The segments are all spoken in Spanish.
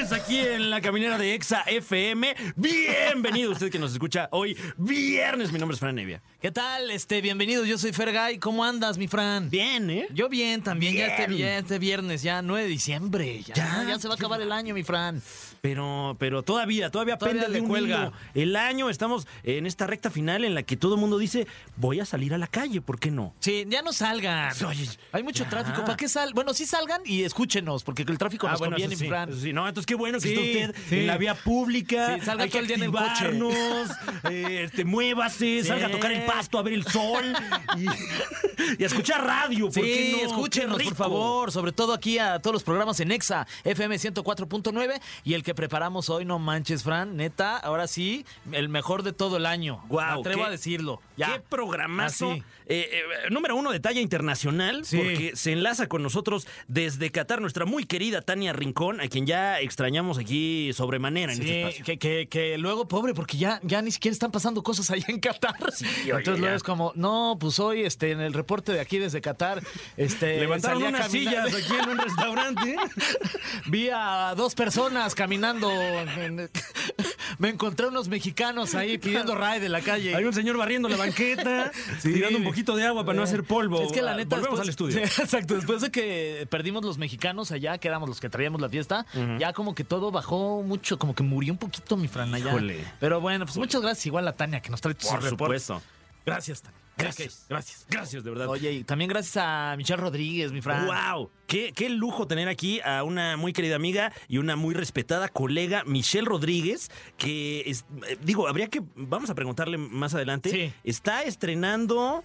Aquí en la caminera de Exa FM. Bienvenido usted que nos escucha hoy. Viernes, mi nombre es Fran Evia. ¿Qué tal? Este, bienvenidos, yo soy Fergay. ¿Cómo andas, mi Fran? Bien, ¿eh? Yo bien también, ya este, ya este viernes, ya 9 de diciembre. Ya, Ya, ya, se va a acabar el año, mi Fran. Pero, pero todavía, todavía, Todavía pende de un cuelga. hilo. El año, estamos en esta recta final en la que todo el mundo dice, voy a salir a la calle, ¿por qué no? Sí, ya no salgan. Oye, Hay mucho ya. tráfico. ¿Para qué sal? Bueno, sí salgan y escúchenos, porque el tráfico nos conviene, Ah, eso sí, Fran. sí. No, entonces qué bueno que Sí, está usted en la vía pública. Sí, salga Hay todo que el día en coche. eh, este, muévase, salga a tocar el pasto, a ver el sol y, y a escuchar radio. ¿por qué no? Escúchenos, por favor. Sobre todo aquí a todos los programas en Exa, FM 104.9. Y el que preparamos hoy, no manches, Fran. Neta, ahora sí, el mejor de todo el año. Guau, Me atrevo qué- a decirlo. Ya. Qué programazo. Así. Eh, eh, número uno de talla internacional, Sí. porque se enlaza con nosotros desde Qatar nuestra muy querida Tania Rincón, a quien ya extrañamos aquí sobremanera en este espacio. que, que, que luego, pobre, porque ya, ya ni siquiera están pasando cosas allá en Qatar. oye, Entonces luego es como, no, pues hoy este, en el reporte de aquí desde Qatar, este, Levantaron unas caminar- sillas aquí en un restaurante. Vi a dos personas caminando. en- me encontré unos mexicanos ahí pidiendo ride en la calle. Hay un señor barriendo la banqueta, tirando un poquito de agua para no hacer polvo. Es que la neta. Volvemos después- al estudio. Exacto. Después de que perdimos los mexicanos allá, que éramos los que traíamos la fiesta, ya como que todo bajó mucho, como que murió un poquito mi Fran allá. Híjole. Pero bueno, pues muchas gracias igual a Tania que nos trae Por supuesto. Gracias, Tania. Gracias. Gracias. Gracias, de verdad. Oye, y también gracias a Michelle Rodríguez, mi Fran. ¡Wow! Qué, qué lujo tener aquí a una muy querida amiga y una muy respetada colega, Michelle Rodríguez, que, es- eh, digo, habría que, vamos a preguntarle más adelante, Sí. está estrenando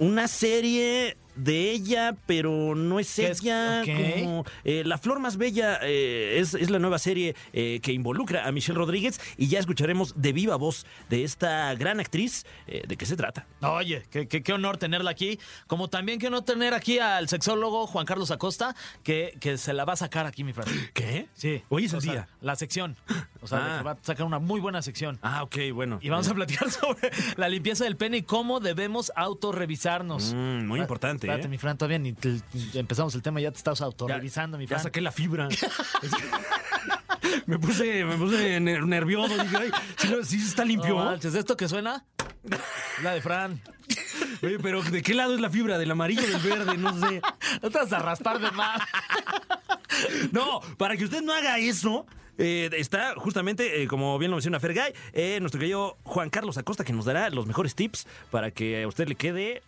una serie de ella, pero no es ella, como eh, La Flor Más Bella eh, es, es la nueva serie eh, que involucra a Michelle Rodríguez y ya escucharemos de viva voz de esta gran actriz eh, de qué se trata. Oye, qué, qué- qué honor tenerla aquí. Como también qué honor tener aquí al sexólogo Juan Carlos Acosta, que, que se la va a sacar aquí, mi Fran. ¿Qué? Sí. Hoy es el sea, día. La sección. O sea, Ah. que va a sacar una muy buena sección. Ah, ok, bueno. Y vamos a platicar sobre la limpieza del pene y cómo debemos autorrevisarnos. Mm, muy Ah, importante, Espérate, ¿eh? mi Fran, todavía ni te- empezamos el tema ya te estás autorrevisando, mi Ya Fran. saqué la fibra. me puse, me puse ner- nervioso. Dije, ay, ¿sí, está limpio? No manches, ¿esto que suena? La de Fran. Oye, pero ¿de qué lado es la fibra? ¿Del amarillo o del verde? No sé. No te vas a raspar de más. No, para que usted no haga eso, eh, está justamente, eh, como bien lo menciona Fergay, eh, nuestro querido Juan Carlos Acosta, que nos dará los mejores tips para que a usted le quede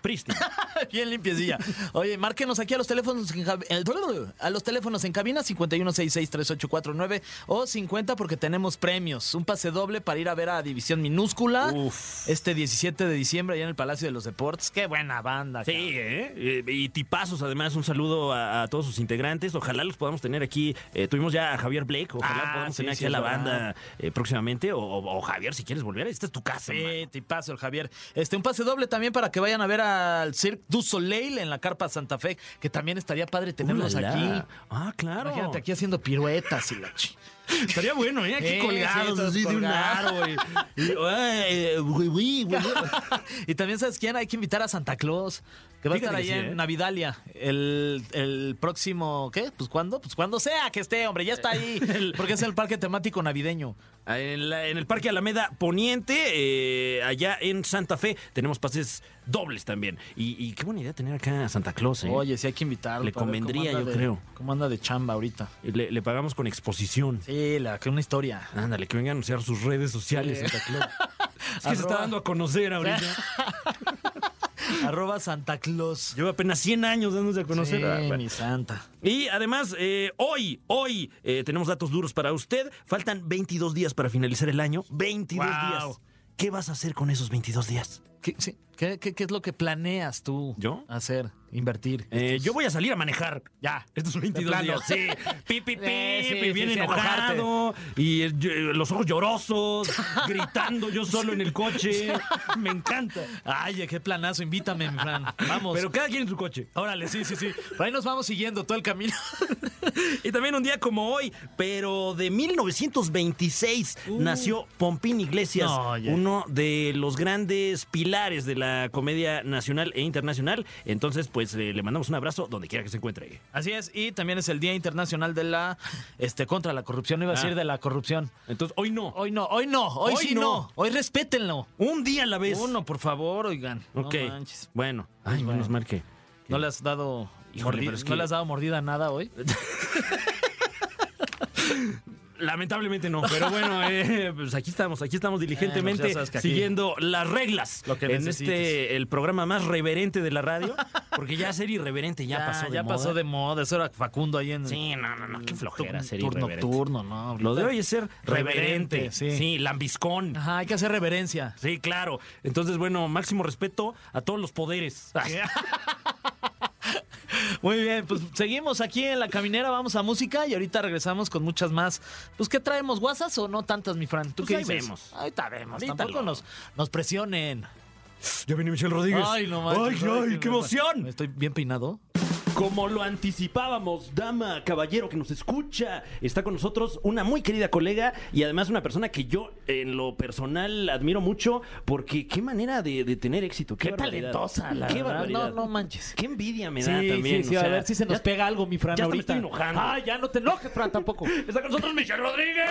prístino. Bien limpiecilla. Oye, márquenos aquí a los teléfonos en, eh, a los teléfonos en cabina 51663849 o 50 porque tenemos premios. Un pase doble para ir a ver a División Minúscula Uf. este 17 de diciembre allá en el Palacio de los Deportes. Qué buena banda. Sí. ¿eh? Eh, Y tipazos, además, un saludo a, a todos sus integrantes. Ojalá los podamos tener aquí. Eh, tuvimos ya a Javier Blake. Ojalá Ah, podamos sí, tener sí, aquí a la banda eh, próximamente. O, o- Javier, si quieres volver, esta es tu casa. Sí, tipazo el Javier. Este, un pase doble también para que vayan a ver al Cirque du Soleil en la Carpa Santa Fe, que también estaría padre tenerlos Ulala. aquí. Ah, claro. Imagínate aquí haciendo piruetas y la chi- Estaría bueno, ¿eh? Aquí Sí, colgados sí, todos así de un aro. Y, también, ¿sabes quién? Hay que invitar a Santa Claus, que va a estar ahí sí, en ¿eh? Navidalia. El, el próximo, ¿qué? Pues cuándo? Pues cuando sea que esté, hombre, ya está ahí. Porque es el parque temático navideño. En, la- en el Parque Alameda Poniente, eh, allá en Santa Fe, tenemos pases dobles también. Y, y qué buena idea tener acá a Santa Claus, ¿eh? Oye, sí hay que invitarlo. Le convendría, yo de- creo. ¿Cómo anda de chamba ahorita? Le, le pagamos con exposición. Sí, que una historia. Ándale, que venga a anunciar sus redes sociales, Sí. Santa Claus. Es que se está dando a conocer ahorita. Arroba Santa Claus. Lleva apenas 100 años dándose a conocer. Sí, Ah, bueno. mi santa. Y además, eh, hoy, hoy eh, tenemos datos duros para usted. Faltan 22 días para finalizar el año. 22 Wow. días. ¿Qué vas a hacer con esos 22 días? ¿Qué, sí, ¿qué, qué, qué es lo que planeas tú ¿Yo? hacer, invertir? Eh, Estos- yo voy a salir a manejar. Ya, estos son 22 plano. días. Sí, pi, pi, pi, Eh, sí, y sí, bien sí, enojado. Y eh, los ojos llorosos, gritando yo solo en el coche. Me encanta. Ay, qué planazo, invítame, mi Fran. Vamos. Pero cada quien en su coche. Órale, sí, sí, sí. Por ahí nos vamos siguiendo todo el camino. Y también un día como hoy, pero de 1926, nació Pompín Iglesias, No, uno de los grandes pilares de la comedia nacional e internacional. Entonces, pues eh, le mandamos un abrazo donde quiera que se encuentre. Así es, y también es el Día Internacional de la este contra la corrupción, iba a Ah. decir de la corrupción. Entonces, hoy no. Hoy no, hoy no, hoy, Hoy sí no. no. Hoy respétenlo. Un día a la vez. Uno, por favor, oigan. No Ok. manches. bueno. Ay, bueno. menos mal que. ¿No le has dado Híjole, mordi- pero es ¿No le has dado mordida a nada hoy? Lamentablemente no, pero bueno, eh, pues aquí estamos, aquí estamos diligentemente Eh, pues aquí- siguiendo las reglas Lo que en necesites. este el programa más reverente de la radio, porque ya ser irreverente ya, pasó de ya moda. pasó de moda. Eso era Facundo ahí en Sí, no, no, no, qué flojera ser turno irreverente. nocturno, ¿no? Lo de hoy es ser reverente, Reverente, sí. sí. lambiscón. Ajá, hay que hacer reverencia. Sí, claro. Entonces, bueno, máximo respeto a todos los poderes. Muy bien, pues seguimos aquí en la caminera, vamos a música y ahorita regresamos con muchas más. Pues, ¿qué traemos? ¿Guasas o no tantas, mi Fran? ¿Tú Pues qué ahí dices? vemos. Ahorita vemos. Ahorita Tampoco lo- nos, nos presionen. Ya viene Michelle Rodríguez. Ay, no manches. Ay, ay, qué emoción. ¿Estoy bien peinado? Como lo anticipábamos, dama, caballero que nos escucha, está con nosotros una muy querida colega y además una persona que yo en lo personal admiro mucho porque qué manera de, de tener éxito. Qué, Qué barbaridad. talentosa, la Qué verdad. barbaridad. No, no manches. Qué envidia me Sí, da también. sí, sí, o a sea, ver si se nos ya- pega algo, mi Fran, ya hasta me ahorita. estoy enojando. Ay, ya no te enojes, Fran, tampoco. Está con nosotros Michelle Rodríguez.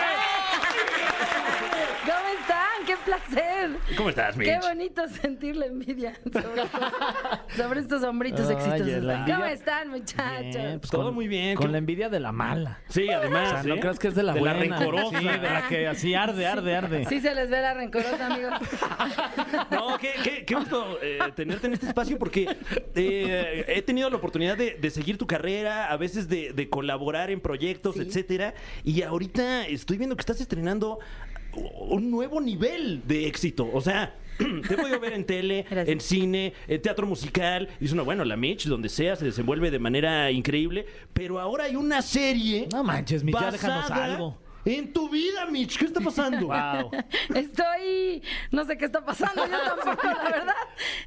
¿Cómo están? ¡Qué placer! ¿Cómo estás, Mitch? Qué bonito sentir la envidia sobre, estos- sobre estos hombritos Ay, exitosos. la envidia- ¿Cómo están, muchachos? Bien, pues Todo con- muy bien. Con ¿Qué- la envidia de la mala. Sí, además. O sea, no ¿eh? creas que es de la de buena. la rencorosa. Sí, de la que así arde, arde, arde. Sí se les ve la rencorosa, amigos. No, qué, qué- qué gusto eh, tenerte en este espacio porque eh, he tenido la oportunidad de, de seguir tu carrera, a veces de, de colaborar en proyectos, Sí. etcétera. Y ahorita estoy viendo que estás estrenando un nuevo nivel de éxito. O sea. Te he podido ver en tele, Gracias. en cine, en teatro musical. Y es una, bueno, la Mitch, donde sea, se desenvuelve de manera increíble. Pero ahora hay una serie. No manches, Mitch, ya déjanos algo. En tu vida, Mitch. ¿Qué está pasando? Wow. Estoy, no sé qué está pasando, yo tampoco, la verdad.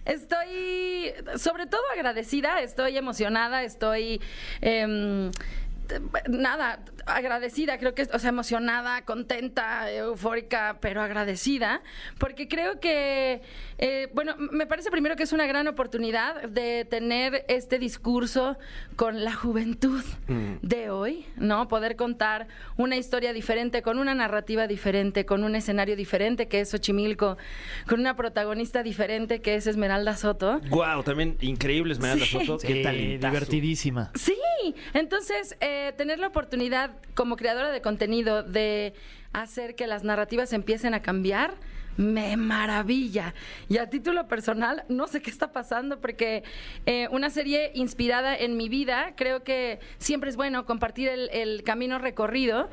Estoy, sobre todo agradecida, estoy emocionada, estoy, em, nada, agradecida, creo que, o sea, emocionada, contenta, eufórica, pero agradecida, porque creo que, eh, bueno, me parece primero que es una gran oportunidad de tener este discurso con la juventud de hoy, ¿no? Poder contar una historia diferente, con una narrativa diferente, con un escenario diferente que es Xochimilco, con una protagonista diferente que es Esmeralda Soto. Wow, también increíble Esmeralda Sí. Soto. Sí, Qué talentazo. divertidísima. Sí, entonces eh, tener la oportunidad como creadora de contenido de hacer que las narrativas empiecen a cambiar. Me maravilla. Y a título personal, no sé qué está pasando porque eh, una serie inspirada en mi vida, creo que siempre es bueno compartir el, el camino recorrido.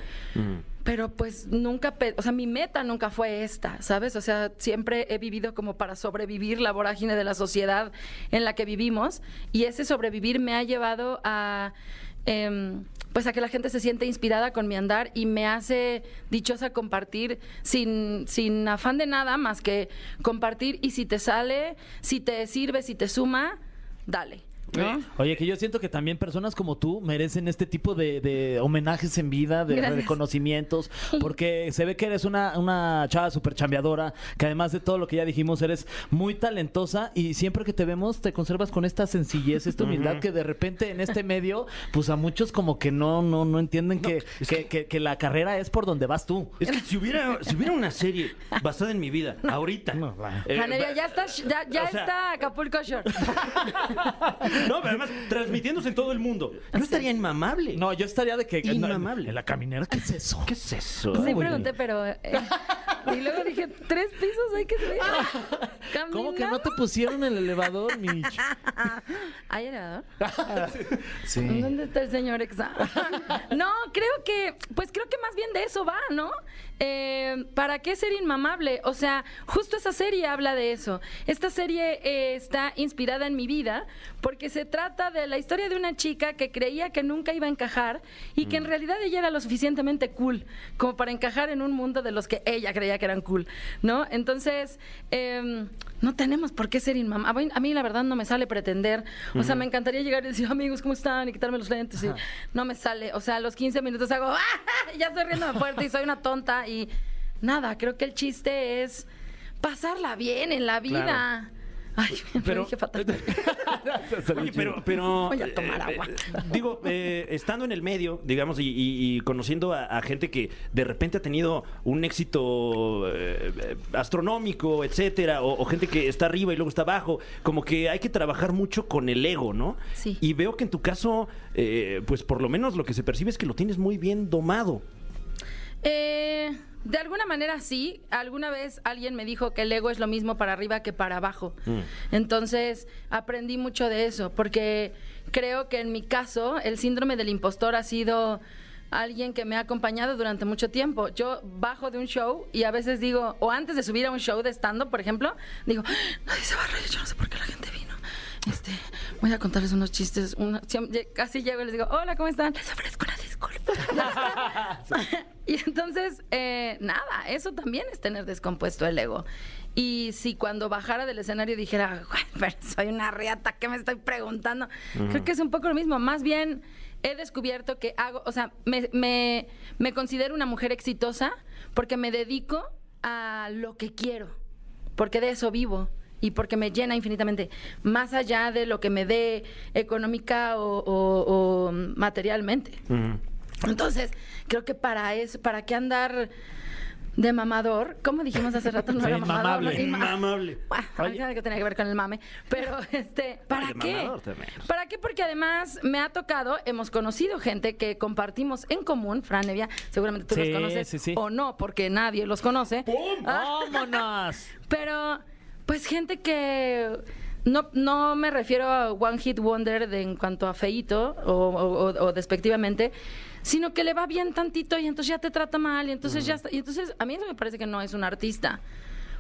Pero pues nunca, o sea, mi meta nunca fue esta, ¿sabes? O sea, siempre he vivido como para sobrevivir la vorágine de la sociedad en la que vivimos y ese sobrevivir me ha llevado a, em, pues a que la gente se siente inspirada con mi andar y me hace dichosa compartir sin, sin afán de nada más que compartir y si te sale, si te sirve, si te suma, dale. ¿No? Oye, que yo siento que también personas como tú merecen este tipo de, de homenajes en vida, de Gracias. reconocimientos, porque se ve que eres una, una chava súper chambeadora, que además de todo lo que ya dijimos, eres muy talentosa y siempre que te vemos te conservas con esta sencillez, esta humildad que de repente en este medio, pues a muchos como que no, no, no entienden que, que, que- que la carrera es por donde vas tú. Es que si hubiera, si hubiera una serie basada en mi vida, ahorita. No, eh, ya está, ya, ya o sea- está Acapulco Shore. No, pero además, transmitiéndose en todo el mundo. Yo estaría inmamable. No, yo estaría de que... Inmamable. En la caminera, ¿qué es eso? ¿Qué es eso? Sí, pregunté, pero. eh, y luego dije, tres pisos hay que subir. ¿Cómo que no te pusieron el elevador, Mitch? ¿Hay elevador? Sí. ¿Dónde está el señor Exa? no, creo que, pues creo que más bien de eso va, ¿no? Eh, ¿Para qué ser inmamable? O sea, justo esa serie habla de eso. Esta serie eh, está inspirada en mi vida porque se trata de la historia de una chica que creía que nunca iba a encajar y que en realidad ella era lo suficientemente cool como para encajar en un mundo de los que ella creía que eran cool, ¿no? Entonces, em, no tenemos por qué ser inmamable. A mí la verdad no me sale pretender. O sea, me encantaría llegar y decir, amigos, ¿cómo están? Y quitarme los lentes. Y no me sale. O sea, a los 15 minutos hago, ¡Ah! ya estoy riéndome fuerte y soy una tonta. Y nada, creo que el chiste es pasarla bien en la vida. Ay, me Pero- dije fatal. Oye, pero, pero Voy a tomar eh, agua. eh, digo, eh, estando en el medio, digamos, y, y- y conociendo a, a gente que de repente ha tenido un éxito eh, eh, astronómico, etcétera, o, o gente que está arriba y luego está abajo, como que hay que trabajar mucho con el ego, ¿no? Sí. Y veo que en tu caso, eh, pues por lo menos lo que se percibe es que lo tienes muy bien domado. Eh, de alguna manera sí. Alguna vez alguien me dijo que el ego es lo mismo para arriba que para abajo. Entonces aprendí mucho de eso, porque creo que en mi caso el síndrome del impostor ha sido alguien que me ha acompañado durante mucho tiempo. Yo bajo de un show y a veces digo, o antes de subir a un show de stand-up, por ejemplo, digo, nadie se va a reír, yo no sé por qué la gente vino. Este, voy a contarles unos chistes. una- casi llego y les digo, hola, ¿cómo están? Les ofrezco una disculpa. y entonces, eh, nada, eso también es tener descompuesto el ego. Y si cuando bajara del escenario dijera, "Güey, pero soy una riata, ¿qué me estoy preguntando? Creo que es un poco lo mismo. Más bien, he descubierto que hago, o sea, me, me, me considero una mujer exitosa porque me dedico a lo que quiero porque de eso vivo y porque me llena infinitamente, más allá de lo que me dé económica o, o- o materialmente. Entonces, creo que para eso, ¿para qué andar de mamador? Como dijimos hace rato, no Sí, era mamador. ¿no? Inmamable. Bueno, algo que tenía que ver con el mame. Pero, este, ¿para Oye, qué? ¿Para qué? Porque además me ha tocado, hemos conocido gente que compartimos en común, Fran Evia, seguramente tú Sí, los conoces sí, sí. o no, porque nadie los conoce. Ah, ¡Vámonos! pero, pues gente que no, no me refiero a One Hit Wonder de, en cuanto a feito o, o- despectivamente, sino que le va bien tantito y entonces ya te trata mal y entonces ya está. Y entonces a mí eso me parece que no es un artista.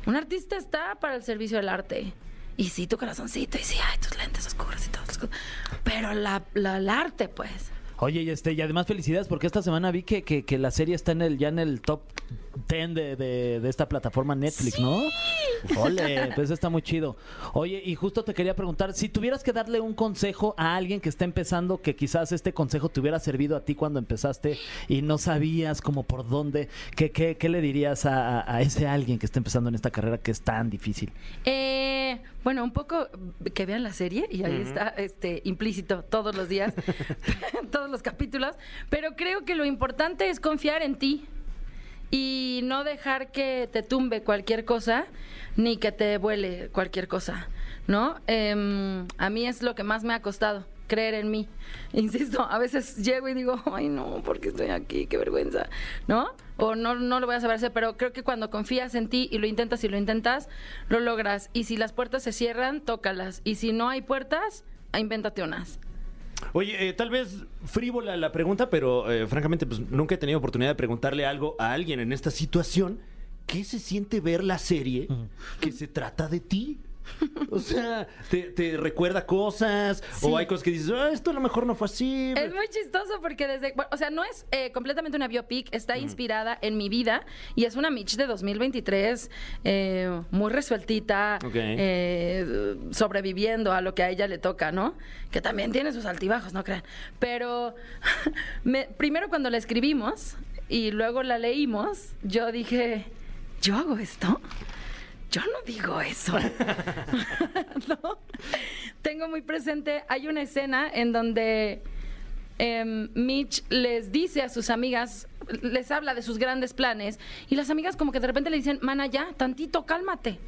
Un artista está para el servicio del arte. Y sí, tu corazoncito, y sí, ay, tus lentes oscuros y cosas. Pero la, la- el arte, pues. Oye, y este, y además felicidades porque esta semana vi que, que, que la serie está en el, ya en el top 10 de, de- de esta plataforma Netflix, ¿no? Ole, pues está muy chido. Oye, y justo te quería preguntar, si tuvieras que darle un consejo a alguien que está empezando, que quizás este consejo te hubiera servido a ti cuando empezaste y no sabías como por dónde, ¿qué, qué, qué le dirías a, ese alguien que está empezando en esta carrera que es tan difícil? Eh, bueno, un poco que vean la serie y ahí está este implícito todos los días, todos los capítulos, pero creo que lo importante es confiar en ti y no dejar que te tumbe cualquier cosa ni que te vuele cualquier cosa, ¿no? Em, a mí es lo que más me ha costado creer en mí. Insisto, a veces llego y digo, ay no, ¿por qué estoy aquí? Qué vergüenza, ¿no? O no, no lo voy a saber hacer, pero creo que cuando confías en ti y lo intentas y lo intentas, lo logras. Y si las puertas se cierran, tócalas. Y si no hay puertas, invéntate unas. Oye, eh, tal vez frívola la pregunta, pero eh, francamente, pues nunca he tenido oportunidad de preguntarle algo a alguien en esta situación. ¿Qué se siente ver la serie que se trata de ti? O sea, ¿te, te recuerda cosas? Sí. ¿O hay cosas que dices, ah, esto a lo mejor no fue así? Es muy chistoso porque desde, bueno, o sea, no es eh, completamente una biopic, está inspirada en mi vida y es una Mitch de 2023 eh, muy resueltita, eh, sobreviviendo a lo que a ella le toca, ¿no? Que también tiene sus altibajos, no crean. Pero me- primero cuando la escribimos y luego la leímos, yo dije, ¿yo hago esto? Yo no digo eso. ¿No? Tengo muy presente, hay una escena en donde em, Mitch les dice a sus amigas, les habla de sus grandes planes, y las amigas como que de repente le dicen, mana, ya, tantito, cálmate.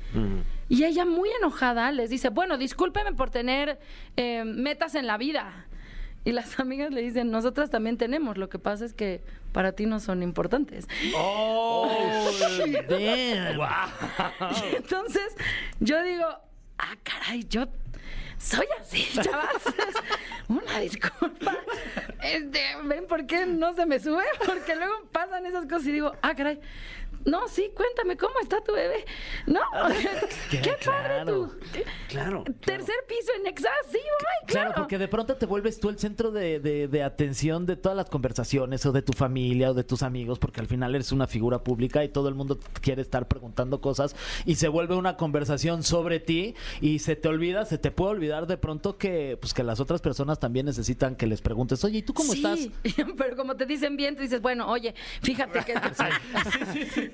Y ella muy enojada les dice, bueno, discúlpeme por tener em, metas en la vida. Y las amigas le dicen, nosotras también tenemos, lo que pasa es que para ti no son importantes. ¡Oh! damn. Y entonces yo digo, ah, caray, yo soy así, chavas. Una disculpa. Este, ¿ven por qué no se me sube? Porque luego pasan esas cosas y digo, ah, caray. No, sí, cuéntame, ¿cómo está tu bebé? No, qué, padre claro. tú. Claro. Tercer piso en Nexa, sí, ay, claro. Claro, porque de pronto te vuelves tú el centro de, de- de atención de todas las conversaciones o de tu familia o de tus amigos, porque al final eres una figura pública y todo el mundo quiere estar preguntando cosas y se vuelve una conversación sobre ti y se te olvida, se te puede olvidar de pronto que, pues, que las otras personas también necesitan que les preguntes, oye, ¿y tú cómo Sí, estás? Pero como te dicen bien, tú dices, bueno, oye, fíjate que... No, entonces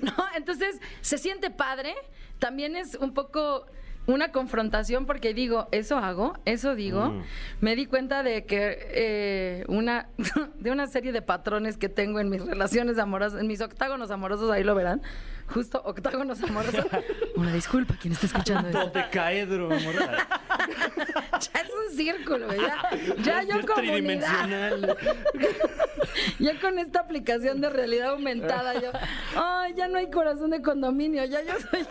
se siente padre, también es un poco una confrontación porque digo, eso hago, eso digo. Mm. Me di cuenta de que eh, una de una serie de patrones que tengo en mis relaciones amorosas, en mis octágonos amorosos, ahí lo verán. Justo octágonos amorosos. Una disculpa quien está escuchando esto. Dodecaedro, amor. Ya es un círculo, ya, ya yo comunidad. tridimensional. Ya con esta aplicación de realidad aumentada, yo, ay, ya no hay corazón de condominio, ya yo soy.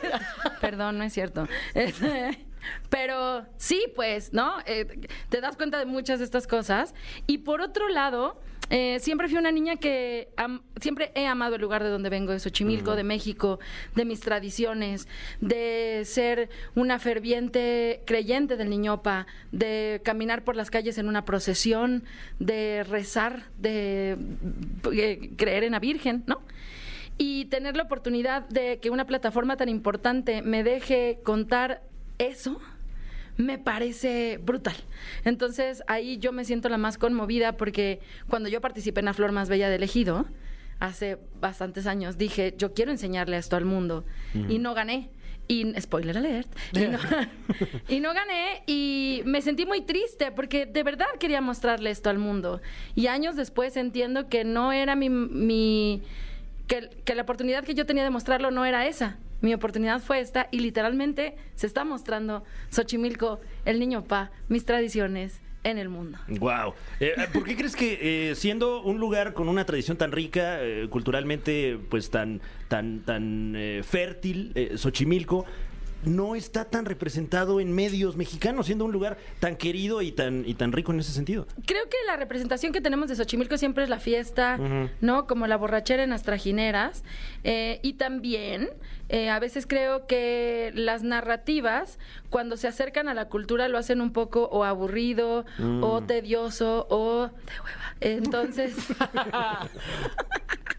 Perdón, no es cierto. Este, Pero sí, pues, ¿no? Eh, te das cuenta de muchas de estas cosas. Y por otro lado, eh, siempre fui una niña que am- siempre he amado el lugar de donde vengo, de Xochimilco, de México, de mis tradiciones, de ser una ferviente creyente del Niñopa, de caminar por las calles en una procesión, de rezar, de eh, creer en la Virgen, ¿no? y tener la oportunidad de que una plataforma tan importante me deje contar eso me parece brutal. Entonces ahí yo me siento la más conmovida porque cuando yo participé en la Flor Más Bella del Ejido, hace bastantes años, dije, yo quiero enseñarle esto al mundo. Y no gané. Y spoiler alert. Y no, y no gané y me sentí muy triste porque de verdad quería mostrarle esto al mundo. Y años después entiendo que no era mi, mi que, que la oportunidad que yo tenía de mostrarlo no era esa. Mi oportunidad fue esta y literalmente se está mostrando Xochimilco, el niño pa, mis tradiciones en el mundo. Wow. ¿Por qué crees que eh, siendo un lugar con una tradición tan rica, eh, culturalmente, pues tan, tan, tan eh, fértil, eh, Xochimilco, no está tan representado en medios mexicanos, siendo un lugar tan querido y tan, y tan rico en ese sentido? Creo que la representación que tenemos de Xochimilco siempre es la fiesta, ¿no? Como la borrachera en las trajineras. Eh, y también, eh, a veces creo que las narrativas, cuando se acercan a la cultura, lo hacen un poco o aburrido, o tedioso, o de hueva. Entonces.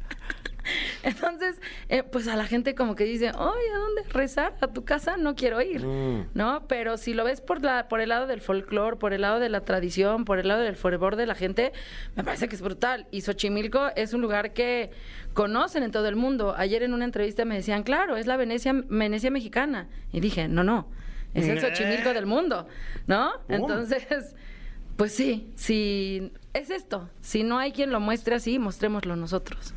Entonces, eh, pues a la gente como que dice, oye, ¿a dónde rezar? ¿A tu casa? No quiero ir, ¿no? Pero si lo ves por, la, por el lado del folclore, por el lado de la tradición, por el lado del fervor de la gente, me parece que es brutal. Y Xochimilco es un lugar que conocen en todo el mundo. Ayer en una entrevista me decían, claro, es la Venecia, Venecia mexicana. Y dije, no, no, es el Xochimilco del mundo, ¿no? Entonces... Pues sí, si es esto. Si no hay quien lo muestre así, mostrémoslo nosotros.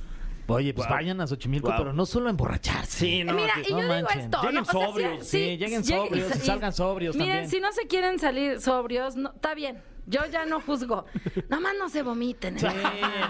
Oye, pues Wow. vayan a Xochimilco, Wow. pero no solo a emborracharse. Sí, no, Mira, que- y yo no digo esto. Lleguen no, o sea, sobrios, sí, lleguen sobrios y salgan sobrios Miren, también. si no se quieren salir sobrios, no, está bien. Yo ya no juzgo. Nomás no se vomiten. Sí,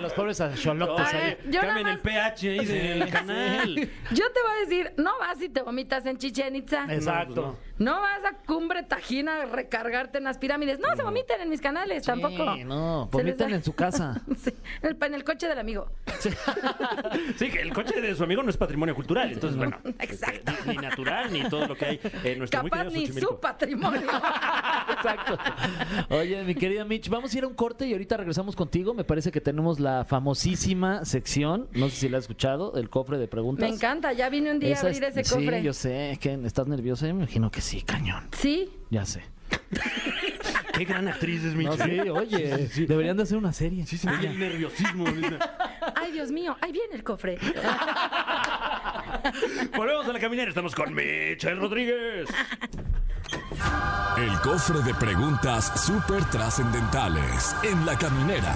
los pobres axolotls A ahí. yo nada Cambien el más- pH ahí del canal. Yo te voy a decir, no vas y te vomitas en Chichen Itza. Exacto. No vas a Cumbre Tajina a recargarte en las pirámides. No, se vomiten en mis canales, tampoco. Sí, no, Se les da- en su casa. Sí, en el, en el coche del amigo. Sí, que el coche de su amigo no es patrimonio cultural. Entonces, bueno, Exacto. este, ni natural, ni todo lo que hay en nuestro muy Capaz querido ni Xochimilco. su patrimonio. Exacto. Oye, mi querida Mitch, vamos a ir a un corte y ahorita regresamos contigo. Me parece que tenemos la famosísima sección, no sé si la has escuchado, el cofre de preguntas. Me encanta, ya vine un día Esa a abrir es- ese cofre. Sí, yo sé. que ¿Estás nerviosa? Me imagino que sí, cañón. Sí, Ya sé. Qué gran actriz es No, Michi. sí, oye, deberían de hacer una serie. Sí, sentí el nerviosismo. Ay, Dios mío, ahí viene el cofre. Volvemos a la caminera. Estamos con Michelle Rodríguez. El cofre de preguntas súper trascendentales en la caminera.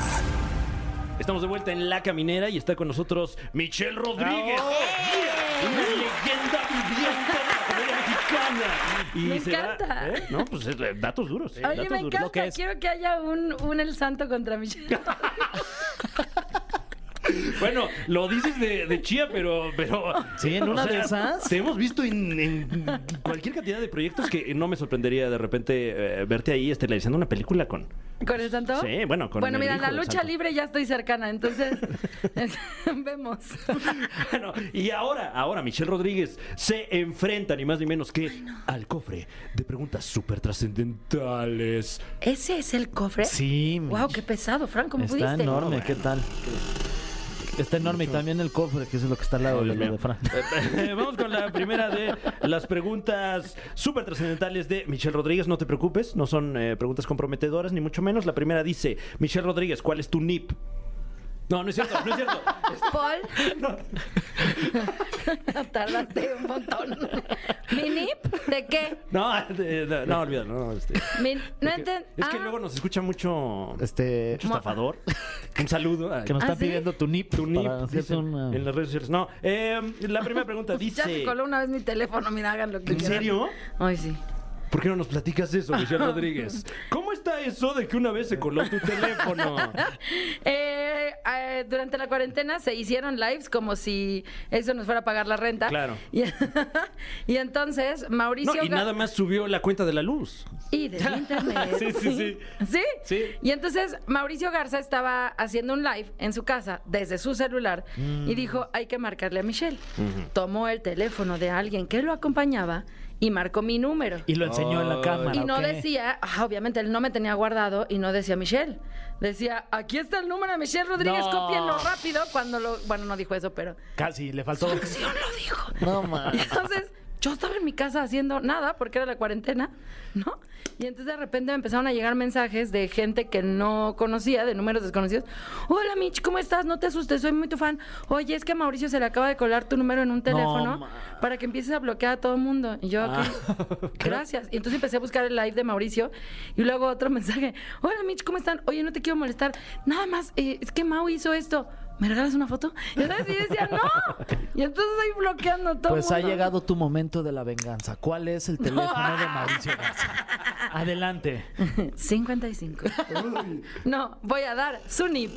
Estamos de vuelta en La Caminera y está con nosotros Michelle Rodríguez. Una leyenda viviente de la comedia mexicana. Y Me se va- encanta. ¿eh? No, pues eh, datos duros. Oye, datos me duros. encanta. Lo que es. Quiero que haya un, un El Santo contra Michelle. Bueno, lo dices de, de chía, pero, pero. Sí, en una de esas. Te hemos visto en, en cualquier cantidad de proyectos que no me sorprendería de repente eh, verte ahí estelarizando una película con. ¿Con el santo? Sí, bueno, con Bueno, el mira, hijo la lucha santo. libre ya estoy cercana, entonces vemos. Bueno, y ahora, ahora Michelle Rodríguez se enfrenta ni más ni menos que al cofre de preguntas súper trascendentales. ¿Ese es el cofre? Sí, Wow, qué pesado, Frank, ¿cómo Está pudiste? enorme, ¿qué tal? Está enorme y también el cofre, que es lo que está al lado de lo de Fran. Eh, Vamos con la primera de las preguntas súper trascendentales de Michelle Rodríguez. No te preocupes, no son eh, preguntas comprometedoras, ni mucho menos. La primera dice, Michelle Rodríguez, ¿cuál es tu NIP? No, no es cierto, no es cierto. Paul. Tardaste un montón. ¿Mi nip? ¿De qué? No, de- de- no, olvídalo. No, este, no porque enten- es que ah, luego nos escucha mucho, Este, mucho estafador. Un saludo. a- que nos ¿Ah, está sí? pidiendo tu NIP. tu NIP, para hacerte dicen una- en las redes sociales. No, eh, la primera pregunta Ya dice... se coló una vez mi teléfono, mira, hagan lo que ¿En quieran. serio? Ay, sí. ¿Por qué no nos platicas eso, Michelle Rodríguez? ¿Cómo está eso de que una vez se coló tu teléfono? Eh, eh, durante la cuarentena se hicieron lives como si eso nos fuera a pagar la renta. Claro. Y, y entonces Mauricio... No, y Ga- nada más subió la cuenta de la luz. Y del internet. Sí, sí, sí. ¿Sí? Sí. Y entonces Mauricio Garza estaba haciendo un live en su casa desde su celular y dijo, hay que marcarle a Michelle. Tomó el teléfono de alguien que lo acompañaba y marcó mi número. Y lo enseñó en la cámara. Y no decía, ah, obviamente él no me tenía guardado y no decía Michelle. Decía, aquí está el número de Michelle Rodríguez, No. cópienlo rápido. Cuando lo, bueno, no dijo eso, pero Casi, le faltó. acción lo dijo. No, man. entonces yo estaba en mi casa haciendo nada porque era la cuarentena, ¿no? Y entonces de repente me empezaron a llegar mensajes de gente que no conocía, de números desconocidos. Hola Mitch, ¿cómo estás? No te asustes, soy muy tu fan. Oye, es que a Mauricio se le acaba de colar tu número en un teléfono para que empieces a bloquear a todo el mundo. Y yo, Ah. "Ok, gracias. Y entonces empecé a buscar el live de Mauricio y luego otro mensaje. Hola Mitch, ¿cómo están? Oye, no te quiero molestar. Nada más, eh, es que Mau hizo esto. ¿Me regalas una foto? Y entonces yo decía, no. Y entonces ahí bloqueando todo Pues ha mundo. llegado tu momento de la venganza. ¿Cuál es el teléfono de Mauricio Garza? Adelante. 55. No, voy a dar su NIP.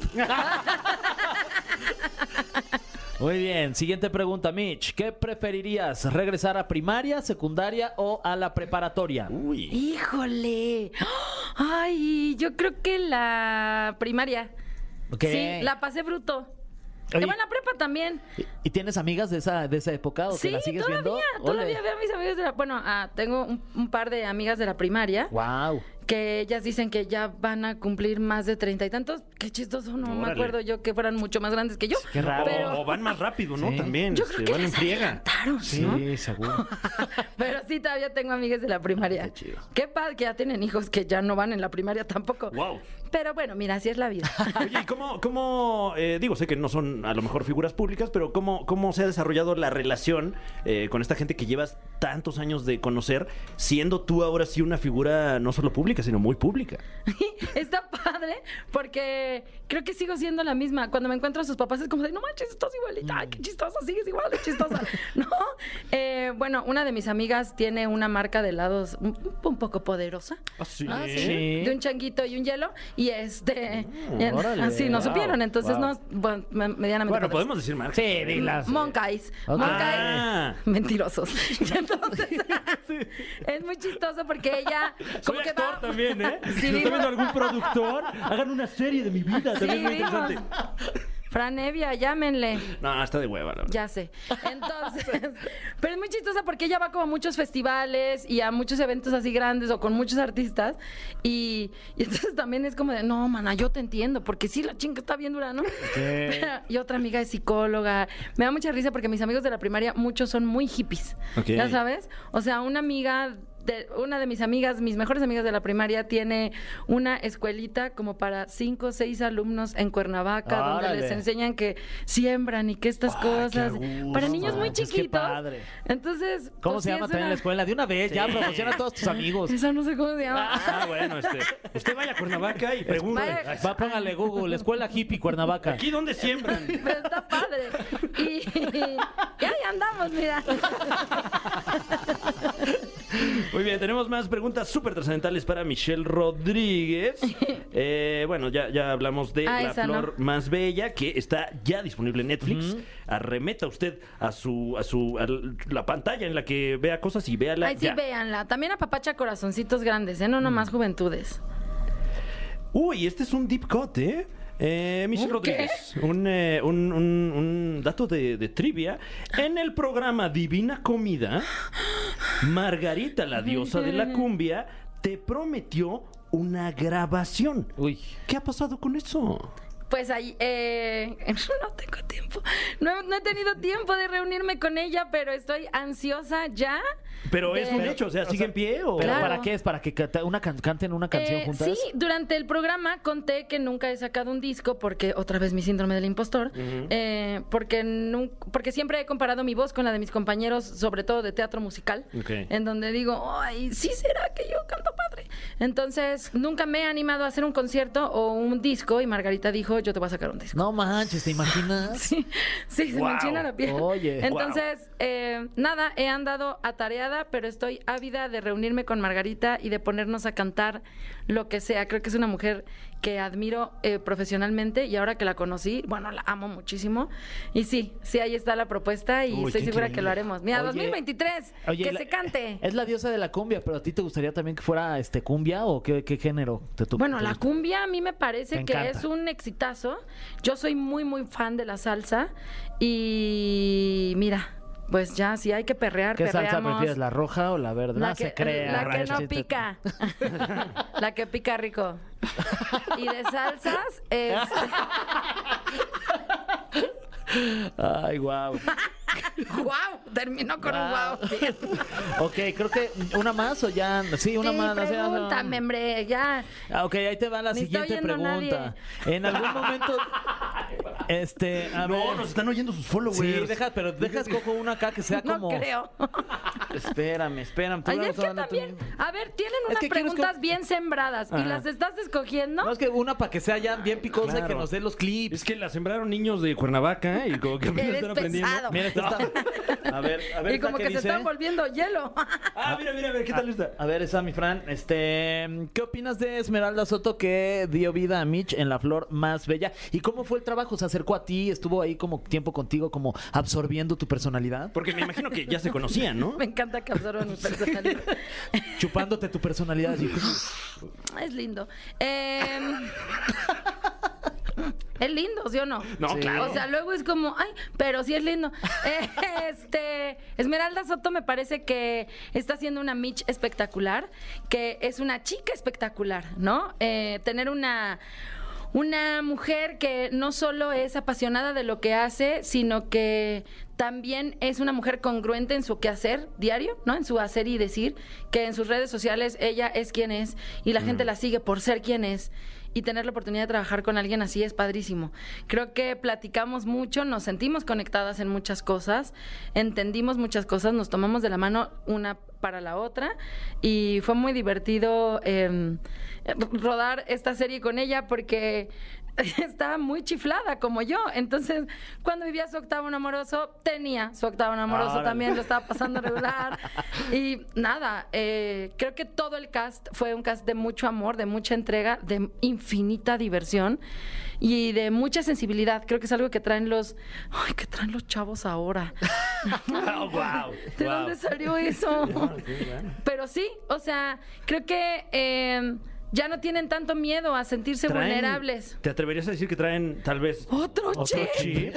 Muy bien, siguiente pregunta, Mitch. ¿Qué preferirías? ¿Regresar a primaria, secundaria o a la preparatoria? Uy. Híjole. Ay, yo creo que la primaria. Sí, la pasé bruto. Oye. Bueno, la prepa también. ¿Y- ¿Y tienes amigas de esa, de esa época o Sí, que la sigues todavía, viendo? todavía veo a mis amigos de la... Bueno, ah, tengo un, un par de amigas de la primaria Wow. Que ellas dicen que ya van a cumplir más de treinta y tantos. Qué chistoso, no me acuerdo yo que fueran mucho más grandes que yo. Qué raro. Pero, O van más rápido, ¿no? Sí. También. yo creo que van en friega. Sí, seguro. Pero sí, todavía tengo amigas de la primaria. Qué chido. Qué padre que ya tienen hijos que ya no van en la primaria tampoco. Wow. Pero bueno, mira, así es la vida. Oye, ¿y cómo, cómo eh, digo, sé que no son a lo mejor figuras públicas, pero cómo, cómo se ha desarrollado la relación eh, con esta gente que llevas tantos años de conocer, siendo tú ahora sí una figura no solo pública, sino muy pública? Está padre porque creo que sigo siendo la misma. Cuando me encuentro a sus papás es como de, no manches, estás igualita, ay, qué chistosa, sigues igual chistosa. ¿No? Eh, bueno, una de mis amigas tiene una marca de helados un, un poco poderosa. ¿Ah, sí? Ah, sí, Sí. De un changuito y un hielo. Y este. Mm, y- órale. así nos Wow, supieron. Entonces, wow. no, bueno, me- medianamente. Bueno, podemos decir marcas. Sí, dilas. Moncais. Ok. Moncais. Ah. Mentirosos. Y entonces, es muy chistoso porque ella. Soy Como que actor va. También, ¿eh? Sí, si está vimos- viendo algún productor, hagan una serie de mi vida. También es muy vimos. interesante. Fran Evia, llámenle. No, está de hueva, la verdad. Ya sé. Entonces, pero es muy chistosa porque ella va como a muchos festivales y a muchos eventos así grandes o con muchos artistas. Y, y entonces también es como de, no, mana, yo te entiendo, porque sí, la chinga está bien dura, ¿no? Y otra amiga es psicóloga. Me da mucha risa porque mis amigos de la primaria, muchos son muy hippies. Ok. ¿Ya sabes? O sea, una amiga. De, una de mis amigas, mis mejores amigas de la primaria, tiene una escuelita como para cinco o seis alumnos en Cuernavaca, donde Órale. les enseñan que siembran y que estas qué cosas. gusto. Para niños muy manches, qué chiquitos. padre. Entonces. ¿Cómo pues, se sí, llama también una- la escuela? De una vez, ya promociona a todos tus amigos. Esa no sé cómo se llama. Ah, bueno, este. Usted vaya a Cuernavaca y pregunte. Vaya- Va, póngale Google, Escuela Hippie Cuernavaca. ¿Aquí dónde siembran? Pero está padre. Y, y ahí andamos, mira. Muy bien, tenemos más preguntas súper trascendentales para Michelle Rodríguez. Eh, bueno, ya, ya hablamos de Ah, La esa Flor. Más Bella, que está ya disponible en Netflix. Arremeta usted a su a su a la pantalla en la que vea cosas y véala Ay, sí, ya. véanla. También apapacha corazoncitos grandes, ¿eh? No nomás juventudes. Uy, este es un deep cut, ¿eh? Eh, Michelle. Rodríguez, un, eh, un- un- un dato de, de trivia. En el programa Divina Comida, Margarita, la diosa de la cumbia, te prometió una grabación. Uy. ¿Qué ha pasado con eso? Pues ahí, eh, no tengo tiempo. No, no he tenido tiempo de reunirme con ella, pero estoy ansiosa ya. Pero es un hecho, o sea, ¿sigue en pie o...? ¿Pero Claro. para qué es? ¿Para que canta- una can- canten una canción Eh, juntas? Sí, durante el programa conté que nunca he sacado un disco porque otra vez mi síndrome del impostor, eh, porque nun- porque siempre he comparado mi voz con la de mis compañeros, sobre todo de teatro musical, en donde digo, ay, sí será que yo canto. Entonces nunca me he animado a hacer un concierto o un disco y Margarita dijo, yo te voy a sacar un disco. No manches, ¿te imaginas? Sí, sí, se me enchina la piel. Oye. Entonces, eh, nada, he andado atareada, pero estoy ávida de reunirme con Margarita y de ponernos a cantar lo que sea. Creo que es una mujer que admiro eh, profesionalmente y ahora que la conocí, bueno, la amo muchísimo. Y sí, sí, ahí está la propuesta y Uy, estoy segura que lo haremos. Mira, Oye, 2023, Oye, que la- se cante. Es la diosa de la cumbia, pero a ti te gustaría también que fuera este cumbia o qué, qué género te tu- Bueno, te la cumbia a mí me parece que es un exitazo. Yo soy muy, muy fan de la salsa. Y mira, pues ya, si hay que perrear, ¿Qué salsa prefieres, la roja o la verde? La no que, se crea. la que no pica. la que pica rico. Y de salsas, es... Ay, wow. ¡Wow! Terminó con un Guau. wow. Ok, creo que una más o ya. Sí, una Sí, más. pregúntame, hombre, ya. Ah, ok, ahí te va la Ni siguiente pregunta. En algún momento. Este, a No, ver. nos están oyendo sus followers. Sí, deja, pero deja escojo una acá que sea No como. creo. Espérame, espérame. Ay, todavía es no que también, tu- a ver, tienen Es unas que preguntas bien sembradas y las estás escogiendo. No, es que una para que sea ya bien picosa y que nos dé los clips. Es que la sembraron niños de Cuernavaca y como que Eres están aprendiendo. pesado. Mira, está. A ver, a ver. y como que se dice. están volviendo hielo. Ah, mira, mira, mira, ¿qué tal está? A ver, esa mi Fran, este, ¿qué opinas de Esmeralda Soto que dio vida a Mitch en La Flor Más Bella? ¿Y cómo fue el trabajo? ¿Se acercó a ti? ¿Estuvo ahí como tiempo contigo, como absorbiendo tu personalidad? Porque me imagino que ya se conocían, ¿no? Me encanta que absorban mi personalidad. Chupándote tu personalidad. así. es lindo. Em, es lindo, ¿sí o no? No, Sí. claro. O sea, luego es como, ay, pero sí es lindo. Este, Esmeralda Soto me parece que está haciendo una Mitch espectacular, que es una chica espectacular, ¿no? Eh, tener una una mujer que no solo es apasionada de lo que hace, sino que también es una mujer congruente en su quehacer diario, ¿no? En su hacer y decir, que en sus redes sociales ella es quien es y la gente la sigue por ser quien es. Y tener la oportunidad de trabajar con alguien así es padrísimo. Creo que platicamos mucho, nos sentimos conectadas en muchas cosas, entendimos muchas cosas, nos tomamos de la mano una para la otra y fue muy divertido eh, rodar esta serie con ella porque estaba muy chiflada como yo. Entonces, cuando vivía su octavo amoroso, tenía su octavo amoroso también, lo estaba pasando regular. Y nada, eh, creo que todo el cast fue un cast de mucho amor, de mucha entrega, de infinita diversión y de mucha sensibilidad. Creo que es algo que traen los. Ay, que traen los chavos ahora. Oh, wow. ¿De dónde salió eso? Pero sí, o sea, creo que eh, ya no tienen tanto miedo a sentirse Traen- vulnerables. ¿Te atreverías a decir que traen tal vez Otro otro chip. chip?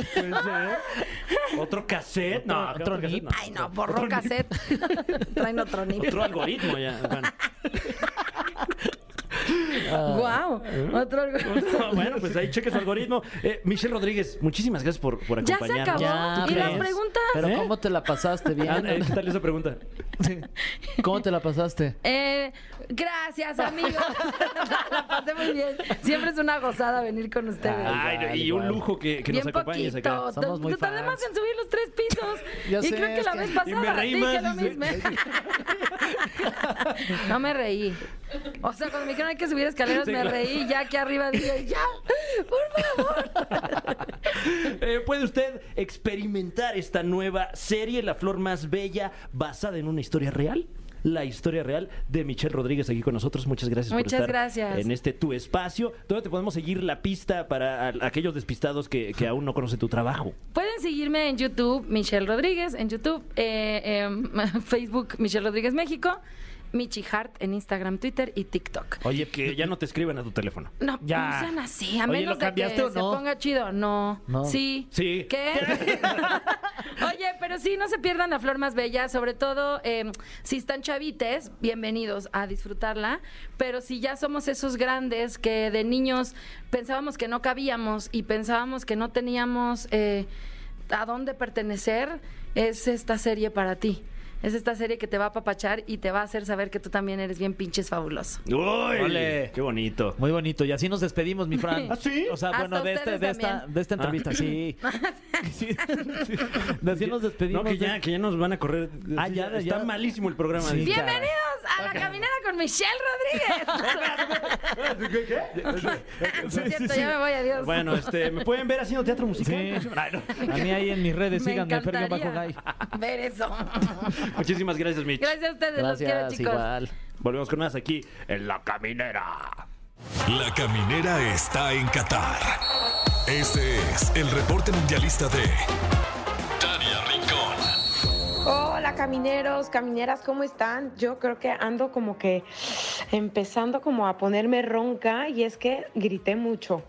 ¿Otro cassette? No, Otro- ¿qué otro cassette? nip. Ay, no, borró cassette. Traen otro nivel. Otro algoritmo ya. Bueno. Wow, otro bueno, pues ahí cheque su algoritmo. Eh, Michelle Rodríguez, muchísimas gracias por, por Ya se acompañarnos. acabó. Ya, ¿Y las preguntas? Pero ¿Eh? ¿cómo te la pasaste bien? Ah, eh, ¿Qué tal esa pregunta? ¿Cómo te la pasaste? Eh, gracias, amigos. La pasé muy bien. Siempre es una gozada venir con ustedes. Ay, igual, y igual. un lujo que, que nos acompañes acá. poquito. Somos muy Te más en subir los tres pisos. Ya y sé, creo que la que- vez y pasada me reí dije más, lo dice. mismo. No me reí. O sea, cuando me dijeron hay que subir escaleras, Sí, me claro. reí. Ya aquí arriba dije, ya, por favor. Eh, puede usted experimentar esta nueva serie, La Flor Más Bella, basada en una historia real. la historia real de Michelle Rodríguez aquí con nosotros. Muchas gracias Muchas por estar gracias. en este tu espacio. ¿Dónde te podemos seguir la pista para aquellos despistados que, que aún no conocen tu trabajo? Pueden seguirme en YouTube, Michelle Rodríguez, en YouTube, eh, em, Facebook, Michelle Rodríguez México, Michi Hart en Instagram, Twitter y TikTok. Oye, que ya no te escriban a tu teléfono. No, Ya. no sean así, a Oye, menos ¿lo de que cambiaste o se no? ponga chido. No. No. Sí. Sí. ¿Qué? Oye, pero sí, no se pierdan la flor más bella, sobre todo eh, si están chavites, bienvenidos a disfrutarla, pero si ya somos esos grandes que de niños pensábamos que no cabíamos y pensábamos que no teníamos eh, a dónde pertenecer, es esta serie para ti. Es esta serie que te va a apapachar y te va a hacer saber que tú también eres bien pinches fabuloso. ¡Uy! Ole. ¡Qué bonito! Muy bonito. Y así nos despedimos, mi Fran. ¿Ah, sí? O sea, Hasta bueno, de, este, de, esta, de esta entrevista, sí. sí. De así nos despedimos. No, que ya, que ya nos van a correr. Ah, Sí, ya, Está ya. malísimo el programa. Sí. Bienvenidos a la caminera con Michelle Rodríguez. es cierto, ya me voy, adiós. Bueno, este, ¿me pueden ver haciendo teatro musical? Sí. Ay, no. A mí ahí en mis redes, me síganme, Gay. ver eso. Muchísimas gracias, Mitch. Gracias a ustedes, los quiero, Gracias, chicos. igual. Volvemos con más aquí en La Caminera. La caminera está en Qatar. Este es el reporte mundialista de. Camineros, camineras, ¿cómo están? Yo creo que ando como que empezando como a ponerme ronca y es que grité mucho.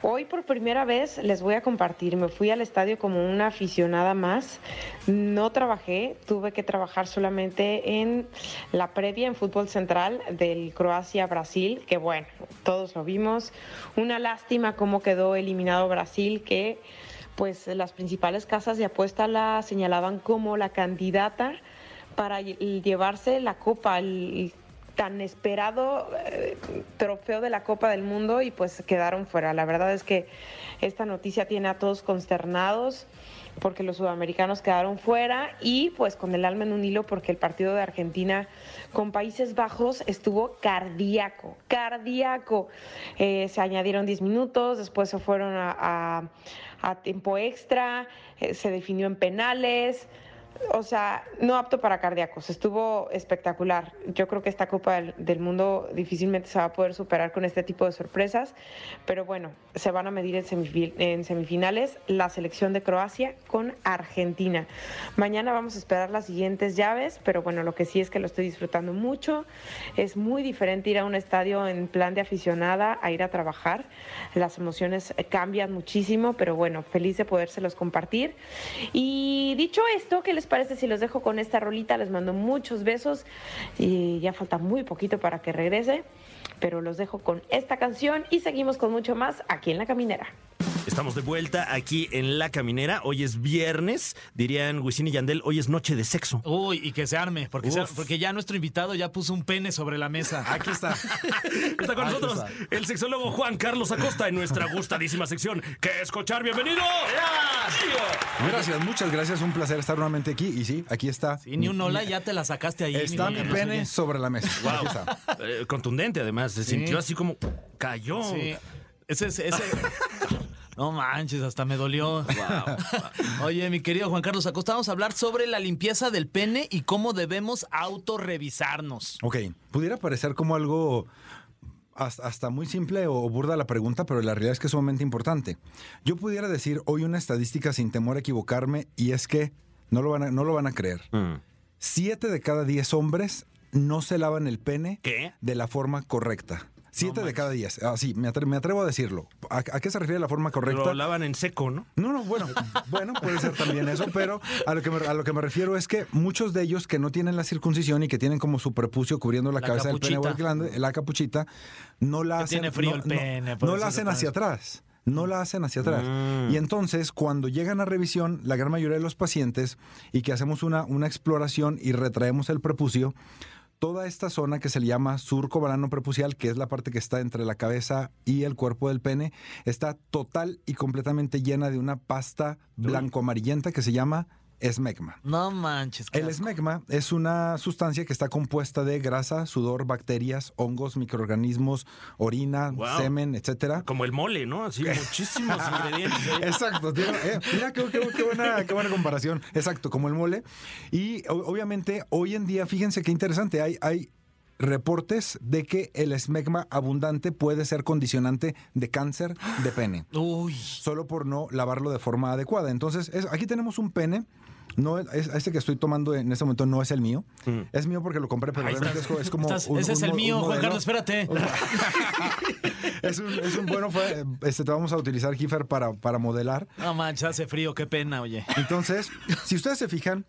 Hoy por primera vez les voy a compartir, me fui al estadio como una aficionada más, no trabajé, tuve que trabajar solamente en la previa en fútbol central del Croacia-Brasil, que bueno, todos lo vimos, una lástima cómo quedó eliminado Brasil, que pues las principales casas de apuesta la señalaban como la candidata para lle- llevarse la copa, el tan esperado eh, trofeo de la Copa del Mundo y pues quedaron fuera. La verdad es que esta noticia tiene a todos consternados porque los sudamericanos quedaron fuera y pues con el alma en un hilo porque el partido de Argentina con Países Bajos estuvo cardíaco, cardíaco. Eh, se añadieron 10 minutos, después se fueron a- a tiempo extra, eh, se definió en penales. O sea, no apto para cardíacos. Estuvo espectacular. Yo creo que esta Copa del, del Mundo difícilmente se va a poder superar con este tipo de sorpresas. Pero bueno, se van a medir en, semifi- en semifinales la selección de Croacia con Argentina. Mañana vamos a esperar las siguientes llaves, pero bueno, lo que sí es que lo estoy disfrutando mucho. Es muy diferente ir a un estadio en plan de aficionada a ir a trabajar. Las emociones cambian muchísimo, pero bueno, feliz de podérselos compartir. Y dicho esto, ¿qué les parece si los dejo con esta rolita? Les mando muchos besos y ya falta muy poquito para que regrese, pero los dejo con esta canción y seguimos con mucho más aquí en La Caminera. Estamos de vuelta aquí en La Caminera. Hoy es viernes, dirían Wisin y Yandel, hoy es noche de sexo. Uy, y que se arme, porque, se- porque ya nuestro invitado ya puso un pene sobre la mesa. Aquí está. Está con nosotros el sexólogo Juan Carlos Acosta en nuestra gustadísima sección. ¿Qué escuchar? ¡Bienvenido! Gracias, muchas gracias. Un placer estar nuevamente aquí. Y sí, aquí está. Y ni un hola ya te la sacaste ahí. Está mi pene sobre la mesa. Aquí está. Eh, contundente, además. Se sintió así como cayó. Sí. Ese es. Ese... No manches, hasta me dolió. Oye, mi querido Juan Carlos Acosta, vamos a hablar sobre la limpieza del pene y cómo debemos autorrevisarnos. Ok, pudiera parecer como algo hasta, hasta muy simple o burda la pregunta, pero la realidad es que es sumamente importante. Yo pudiera decir hoy una estadística sin temor a equivocarme y es que no lo van a, no lo van a creer. Mm. Siete de cada diez hombres no se lavan el pene ¿Qué? de la forma correcta. Siete de cada diez. Así, me, atre- me atrevo a decirlo. ¿A, a qué se refiere la forma correcta? Lo lavan en seco, ¿no? No, no, bueno, bueno, puede ser también eso, pero a lo, que me, a lo que me refiero es que muchos de ellos que no tienen la circuncisión y que tienen como su prepucio cubriendo la, La cabeza del pene o el glande, la capuchita, no la Que hacen. tiene frío no, el no- pene, no eso la hacen hacia atrás. No la hacen hacia atrás. Y entonces, cuando llegan a revisión, la gran mayoría de los pacientes y que hacemos una, una exploración y retraemos el prepucio, toda esta zona que se le llama surco balano prepucial, que es la parte que está entre la cabeza y el cuerpo del pene, está total y completamente llena de una pasta blanco amarillenta que se llama esmegma. No manches. qué El asco. esmegma es una sustancia que está compuesta de grasa, sudor, bacterias, hongos, microorganismos, orina, Wow. semen, etcétera. Como el mole, ¿no? Así, muchísimos ingredientes. Exacto, tiene- eh, mira qué, qué- qué buena, qué buena comparación. Exacto, como el mole. Y o- obviamente hoy en día, fíjense qué interesante, hay, hay reportes de que el esmegma abundante puede ser condicionante de cáncer de pene, Uy. solo por no lavarlo de forma adecuada. Entonces, es- aquí tenemos un pene. No, es, este que estoy tomando en este momento no es el mío. Es mío porque lo compré, pero Ahí realmente es, co- es como. Estás- un- ese es el mío, Juan. Carlos, espérate. es, un, es un bueno, fue, este, te vamos a utilizar, Kiefer, para, para modelar. No manches, hace frío, qué pena, oye. Entonces, si ustedes se fijan,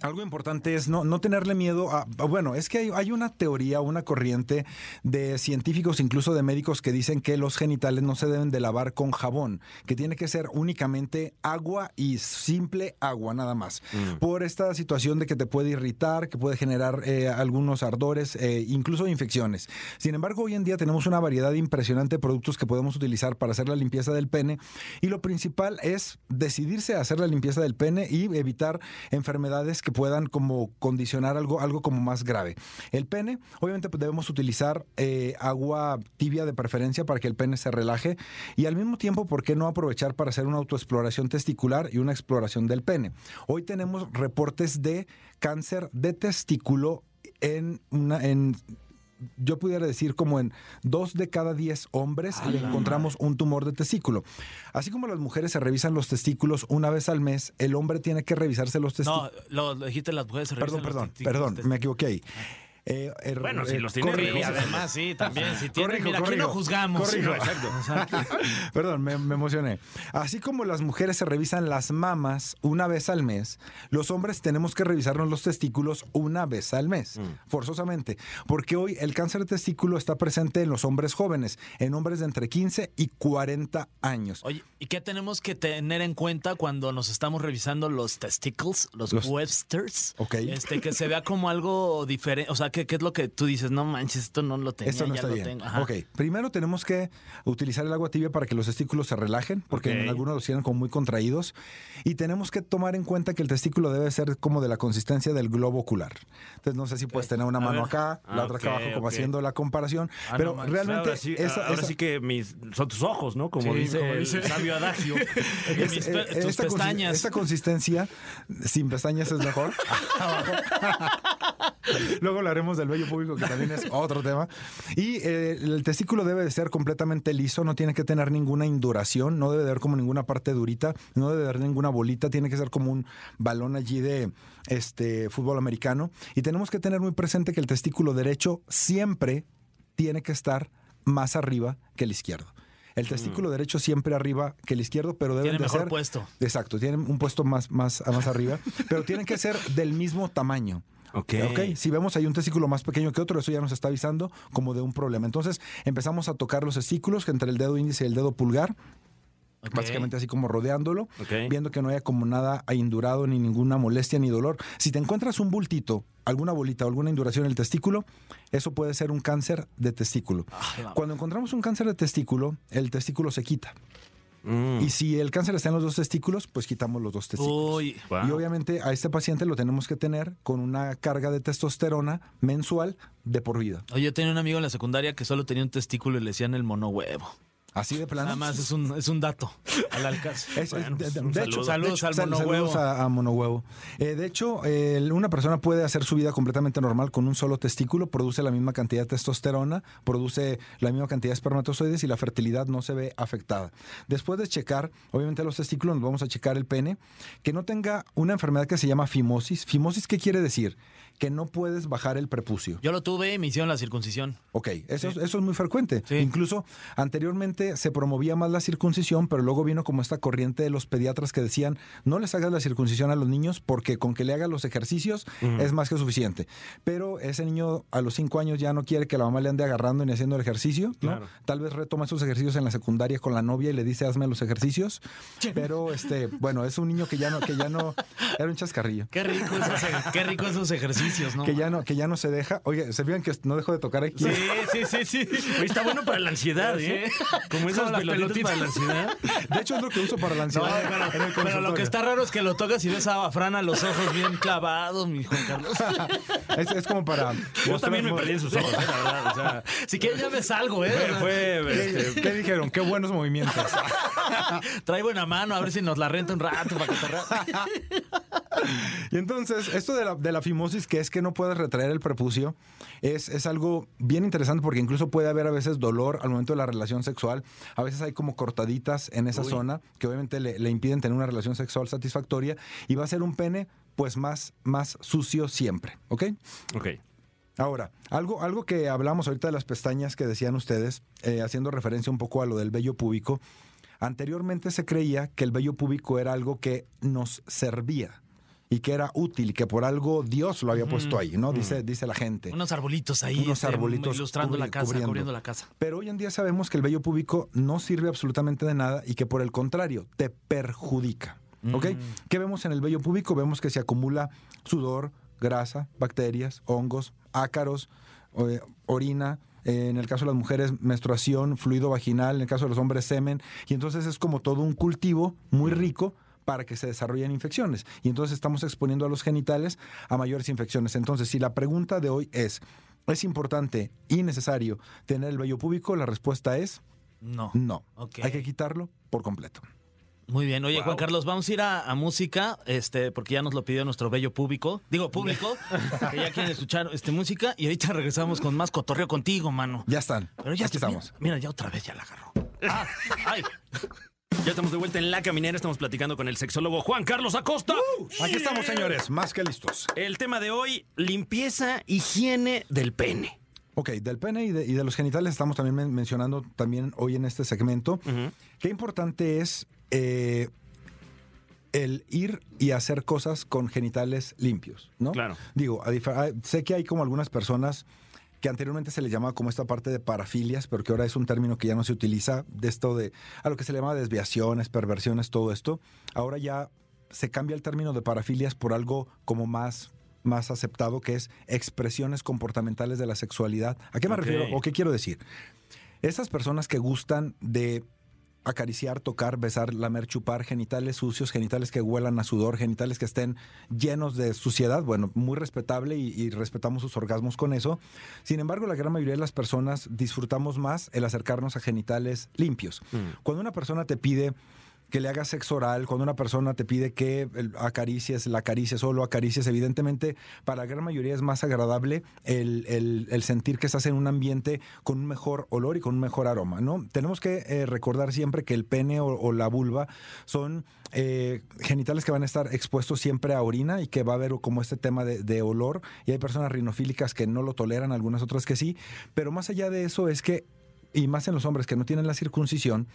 algo importante es no, no tenerle miedo a... Bueno, es que hay, hay una teoría, una corriente de científicos, incluso de médicos, que dicen que los genitales no se deben de lavar con jabón, que tiene que ser únicamente agua y simple agua, nada más. Por esta situación de que te puede irritar, que puede generar eh, algunos ardores, eh, incluso infecciones. Sin embargo, hoy en día tenemos una variedad impresionante de productos que podemos utilizar para hacer la limpieza del pene y lo principal es decidirse a hacer la limpieza del pene y evitar enfermedades que puedan como condicionar algo, algo como más grave. El pene, obviamente pues, debemos utilizar eh, agua tibia de preferencia para que el pene se relaje y al mismo tiempo, ¿por qué no aprovechar para hacer una autoexploración testicular y una exploración del pene? Hoy tenemos reportes de cáncer de testículo en una en yo pudiera decir como en dos de cada diez hombres le encontramos un tumor de testículo. Así como las mujeres se revisan los testículos una vez al mes, el hombre tiene que revisarse los testículos. No, lo, lo dijiste las mujeres se perdón, revisan los perdón, testículos, perdón, testículos. me equivoqué ahí. Eh, er- Bueno, si eh, los tiene corrijo, Y revisados. además, sí, también. Si tiene, Corrijo, mira, aquí no juzgamos. Corrijo. Exacto. Perdón, me, me emocioné. Así como las mujeres se revisan las mamas una vez al mes, los hombres tenemos que revisarnos los testículos una vez al mes, forzosamente. Porque hoy el cáncer de testículo está presente en los hombres jóvenes, en hombres de entre 15 y 40 años. Oye, ¿y qué tenemos que tener en cuenta cuando nos estamos revisando los testicles, los, Los- Websters? Ok. Este, que se vea como algo diferente. O sea, ¿qué, qué es lo que tú dices? No manches, esto no lo tenía, Esto no ya está lo bien. tengo. Ok, primero tenemos que utilizar el agua tibia para que los testículos se relajen, porque en algunos los tienen como muy contraídos. Y tenemos que tomar en cuenta que el testículo debe ser como de la consistencia del globo ocular. Entonces, no sé si puedes tener una A mano ver. acá, la Ah, otra acá ok, abajo, como haciendo la comparación. Ah, Pero no realmente, ahora sí, esa- ahora esa- sí que mis, son tus ojos, ¿no? Como Sí, dice el sabio adagio. es- mis eh, pe- tus esta consi- pestañas. esta consistencia, sin pestañas es mejor. Luego del vello público, que también es otro tema. Y eh, el testículo debe de ser completamente liso, no tiene que tener ninguna induración, no debe de haber como ninguna parte durita, no debe de haber ninguna bolita, tiene que ser como un balón allí de este fútbol americano. Y tenemos que tener muy presente que el testículo derecho siempre tiene que estar más arriba que el izquierdo. El testículo derecho siempre arriba que el izquierdo, pero deben Tiene de mejor ser puesto. Exacto, tienen un puesto más, más, más arriba, pero tienen que ser del mismo tamaño. Ok. Ok, si vemos hay un testículo más pequeño que otro, eso ya nos está avisando como de un problema. Entonces empezamos a tocar los testículos entre el dedo índice y el dedo pulgar, básicamente así como rodeándolo, viendo que no haya como nada indurado, ni ninguna molestia, ni dolor. Si te encuentras un bultito, alguna bolita o alguna induración en el testículo, eso puede ser un cáncer de testículo. Ah, Cuando encontramos un cáncer de testículo, el testículo se quita. Mm. Y si el cáncer está en los dos testículos, pues quitamos los dos testículos. Uy, Wow. Y obviamente a este paciente lo tenemos que tener con una carga de testosterona mensual de por vida. Oye, yo tenía un amigo en la secundaria que solo tenía un testículo y le decían el mono huevo. Así de plano. Nada más es un, es un dato al alcance. Es- Bueno, de, hecho, Saludos al sal- monohuevo. saludos a, a monohuevo. Eh, de hecho, una persona puede hacer su vida completamente normal con un solo testículo, produce la misma cantidad de testosterona, produce la misma cantidad de espermatozoides y la fertilidad no se ve afectada. Después de checar, obviamente los testículos, nos vamos a checar el pene, que no tenga una enfermedad que se llama fimosis. ¿Fimosis qué quiere decir? Que no puedes bajar el prepucio. Yo lo tuve y me hicieron la circuncisión. Ok, eso, es- eso es muy frecuente. Sí. Incluso anteriormente se promovía más la circuncisión, pero luego vino como esta corriente de los pediatras que decían, no les hagas la circuncisión a los niños porque con que le hagan los ejercicios es más que suficiente. Pero ese niño a los cinco años ya no quiere que la mamá le ande agarrando ni haciendo el ejercicio, ¿no? Claro. Tal vez retoma esos ejercicios en la secundaria con la novia y le dice, hazme los ejercicios. Pero, este, bueno, es un niño que ya no, que ya no, era un chascarrillo. Qué rico esos, qué rico esos ejercicios. Ejercicios, ¿no? que ya no, que ya no se deja. Oye, ¿se fijan que no dejo de tocar aquí? Sí, sí, sí, sí. Oye, está bueno para la ansiedad, ¿eh? Como esas pelotitas pelotitas. para la ansiedad. De hecho, es lo que uso para la No, ansiedad. pero, lo que está raro es que lo tocas y ves a Fran a los ojos bien clavados, mi Juan Carlos. Es, es como para. Yo también me perdí en sus ojos, ¿eh? la verdad. O sea, Si quieres ya ves algo, ¿eh? fue, fue, este, ¿Qué, dijeron? Qué buenos movimientos. Trae buena mano, a ver si nos la renta un rato para que Y entonces, esto de la, de la fimosis, que es que no puedes retraer el prepucio, es, es algo bien interesante porque incluso puede haber a veces dolor al momento de la relación sexual. A veces hay como cortaditas en esa zona que obviamente le, le impiden tener una relación sexual satisfactoria y va a ser un pene pues más, más sucio siempre, ¿ok? Ok. Ahora, algo, algo que hablamos ahorita de las pestañas que decían ustedes, eh, haciendo referencia un poco a lo del vello púbico, anteriormente se creía que el vello púbico era algo que nos servía y que era útil y que por algo Dios lo había puesto ahí, ¿no? Dice, dice la gente. Unos arbolitos ahí, Unos este, arbolitos ilustrando la casa, cubriendo. cubriendo la casa. Pero hoy en día sabemos que el vello púbico no sirve absolutamente de nada y que por el contrario te perjudica. ¿Ok? ¿Qué vemos en el vello púbico? Vemos que se acumula sudor, grasa, bacterias, hongos, ácaros, eh, orina. eh, en el caso de las mujeres, menstruación, fluido vaginal. En el caso de los hombres, semen. Y entonces es como todo un cultivo muy rico para que se desarrollen infecciones. Y entonces estamos exponiendo a los genitales a mayores infecciones. Entonces, si la pregunta de hoy es, ¿es importante y necesario tener el vello púbico? La respuesta es No. no. Hay que quitarlo por completo. Muy bien. Oye, Juan Carlos, vamos a ir a, a música, este, porque ya nos lo pidió nuestro bello público. Digo, público, que ya quieren escuchar este, música. Y ahorita regresamos con más cotorreo contigo, mano. Ya están. Pero ya Aquí estamos. Mira, mira, ya otra vez ya la agarró. Ah, ay. Ya estamos de vuelta en La Caminera, estamos platicando con el sexólogo Juan Carlos Acosta. Aquí estamos, señores, más que listos. El tema de hoy, limpieza, higiene del pene. Ok, del pene y de, y de los genitales estamos también men- mencionando también hoy en este segmento. Qué importante es eh, el ir y hacer cosas con genitales limpios, ¿no? Claro. Digo, a difer- sé que hay como algunas personas que anteriormente se le llamaba como esta parte de parafilias, pero que ahora es un término que ya no se utiliza, de esto de, a lo que se le llama desviaciones, perversiones, todo esto. Ahora ya se cambia el término de parafilias por algo como más más aceptado que es expresiones comportamentales de la sexualidad. ¿A qué me refiero o qué quiero decir? Esas personas que gustan de acariciar, tocar, besar, lamer, chupar, genitales sucios, genitales que huelan a sudor, genitales que estén llenos de suciedad, bueno, muy respetable y, y respetamos sus orgasmos con eso. Sin embargo, la gran mayoría de las personas disfrutamos más el acercarnos a genitales limpios. Cuando una persona te pide que le hagas sexo oral, cuando una persona te pide que acaricies, la acaricies o lo acaricies, evidentemente para la gran mayoría es más agradable el, el- sentir que estás en un ambiente con un mejor olor y con un mejor aroma, ¿no? Tenemos que eh, recordar siempre que el pene o, la vulva son eh, genitales que van a estar expuestos siempre a orina y que va a haber como este tema de olor y hay personas rinofílicas que no lo toleran, algunas otras que sí, pero más allá de eso es que y más en los hombres que no tienen la circuncisión,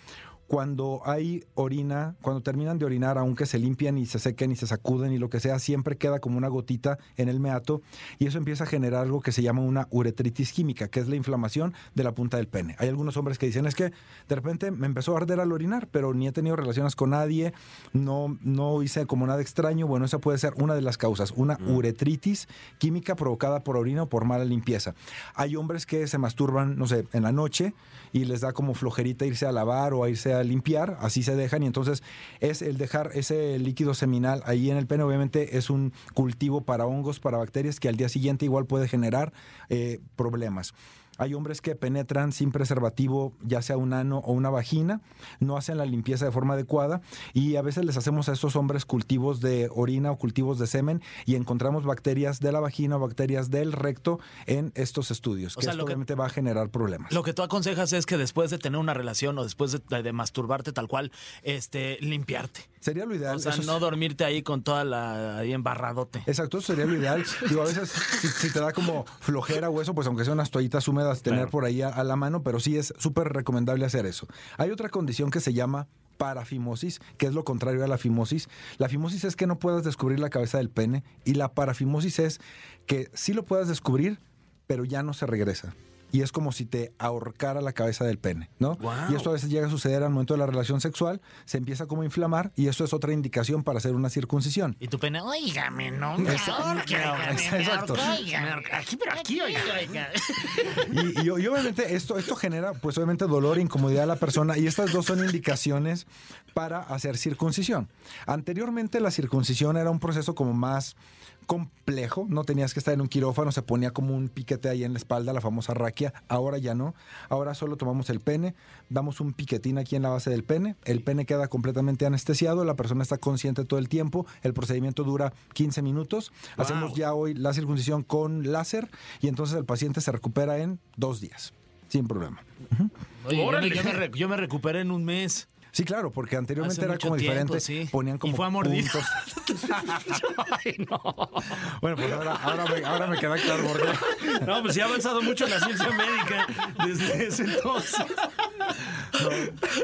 cuando hay orina, cuando terminan de orinar, aunque se limpian y se sequen y se sacuden y lo que sea, siempre queda como una gotita en el meato y eso empieza a generar algo que se llama una uretritis química, que es la inflamación de la punta del pene. Hay algunos hombres que dicen, es que de repente me empezó a arder al orinar, pero ni he tenido relaciones con nadie, no, no hice como nada extraño. Bueno, esa puede ser una de las causas, una uretritis química provocada por orina o por mala limpieza. Hay hombres que se masturban, no sé, en la noche y les da como flojerita irse a lavar o a irse limpiar, así se dejan y entonces es el dejar ese líquido seminal ahí en el pene, obviamente es un cultivo para hongos, para bacterias que al día siguiente igual puede generar eh, problemas. Hay hombres que penetran sin preservativo, ya sea un ano o una vagina, no hacen la limpieza de forma adecuada y a veces les hacemos a estos hombres cultivos de orina o cultivos de semen y encontramos bacterias de la vagina o bacterias del recto en estos estudios, O que sea, esto lo que- obviamente va a generar problemas. Lo que tú aconsejas es que después de tener una relación o después de, de masturbarte tal cual, este, limpiarte. Sería lo ideal. O sea, eso no dormirte ahí con toda la ahí embarradote. Exacto, eso sería lo ideal. Digo, a veces si, si te da como flojera o eso, pues aunque sea unas toallitas húmedas, tener Claro. por ahí a, a la mano, pero sí es súper recomendable hacer eso. Hay otra condición que se llama parafimosis, que es lo contrario a la fimosis. La fimosis es que no puedas descubrir la cabeza del pene y la parafimosis es que sí lo puedas descubrir, pero ya no se regresa. Y es como si te ahorcara la cabeza del pene, ¿no? Y esto a veces llega a suceder al momento de la relación sexual, se empieza como a inflamar y eso es otra indicación para hacer una circuncisión. Y tu pene, óigame, no me ahorque, Exacto. Aquí, pero aquí, oiga, oiga. Y, y- y obviamente esto, esto genera, pues obviamente dolor e incomodidad a la persona y estas dos son indicaciones para hacer circuncisión. Anteriormente la circuncisión era un proceso como más complejo, no tenías que estar en un quirófano, se ponía como un piquete ahí en la espalda, la famosa raquia, ahora ya no, ahora solo tomamos el pene, damos un piquetín aquí en la base del pene, el pene queda completamente anestesiado, la persona está consciente todo el tiempo, el procedimiento dura 15 minutos, hacemos ya hoy la circuncisión con láser y entonces el paciente se recupera en dos días, sin problema. Oye, yo me, yo me re- yo me recuperé en un mes. Sí, claro, porque anteriormente Hace era como tiempo, diferente. sí. Ponían como Y fue a puntos. Bueno, pues ahora, ahora, me, ahora me queda claro por qué. No, pues sí ha avanzado mucho la ciencia médica desde ese entonces.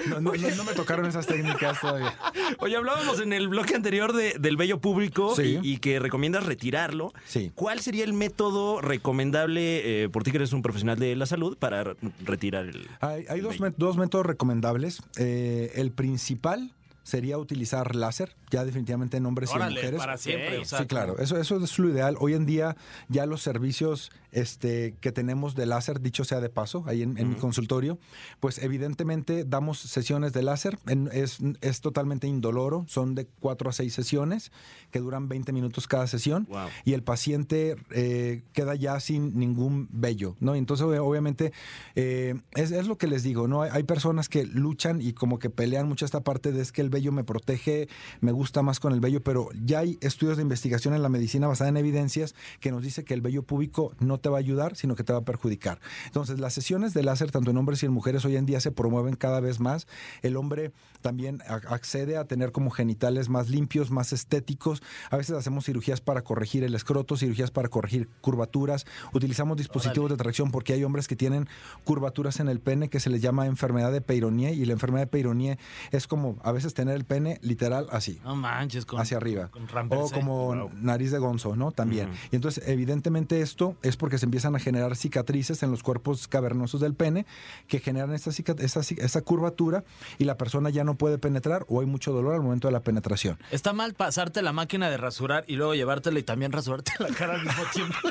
No, no, no- no me tocaron esas técnicas todavía. Oye, hablábamos en el bloque anterior de- del vello público Sí. y, y que recomiendas retirarlo. Sí. ¿Cuál sería el método recomendable eh, por ti que eres un profesional de la salud para re- retirar el... Hay, hay el dos, dos métodos recomendables. Eh, el principal sería utilizar láser, ya definitivamente en hombres y en mujeres. para siempre. o sea, sí, claro, eso, eso es lo ideal. Hoy en día ya los servicios este, que tenemos de láser, dicho sea de paso, ahí en, en mi consultorio, pues evidentemente damos sesiones de láser, en- es, es totalmente indoloro, son de cuatro a seis sesiones que duran 20 minutos cada sesión Wow. y el paciente eh, queda ya sin ningún vello, ¿no? Entonces, ob- obviamente, eh, es, es lo que les digo, ¿no? Hay, hay personas que luchan y como que pelean mucho esta parte de es que el vello me protege, me gusta más con el vello, pero ya hay estudios de investigación en la medicina basada en evidencias que nos dice que el vello púbico no te va a ayudar, sino que te va a perjudicar. Entonces, las sesiones de láser, tanto en hombres y en mujeres, hoy en día se promueven cada vez más. El hombre también accede a tener como genitales más limpios, más estéticos. A veces hacemos cirugías para corregir el escroto, cirugías para corregir curvaturas. Utilizamos dispositivos de tracción porque hay hombres que tienen curvaturas en el pene que se les llama enfermedad de Peyronie y la enfermedad de Peyronie es como a veces tener el pene literal así No manches, con, hacia arriba. con o como nariz de gonzo, ¿no? También. Y entonces, evidentemente, esto es porque se empiezan a generar cicatrices en los cuerpos cavernosos del pene que generan esta, esta, esta curvatura y la persona ya no puede penetrar o hay mucho dolor al momento de la penetración. Está mal pasarte la máquina de rasurar y luego llevártela y también rasurarte la cara al mismo tiempo.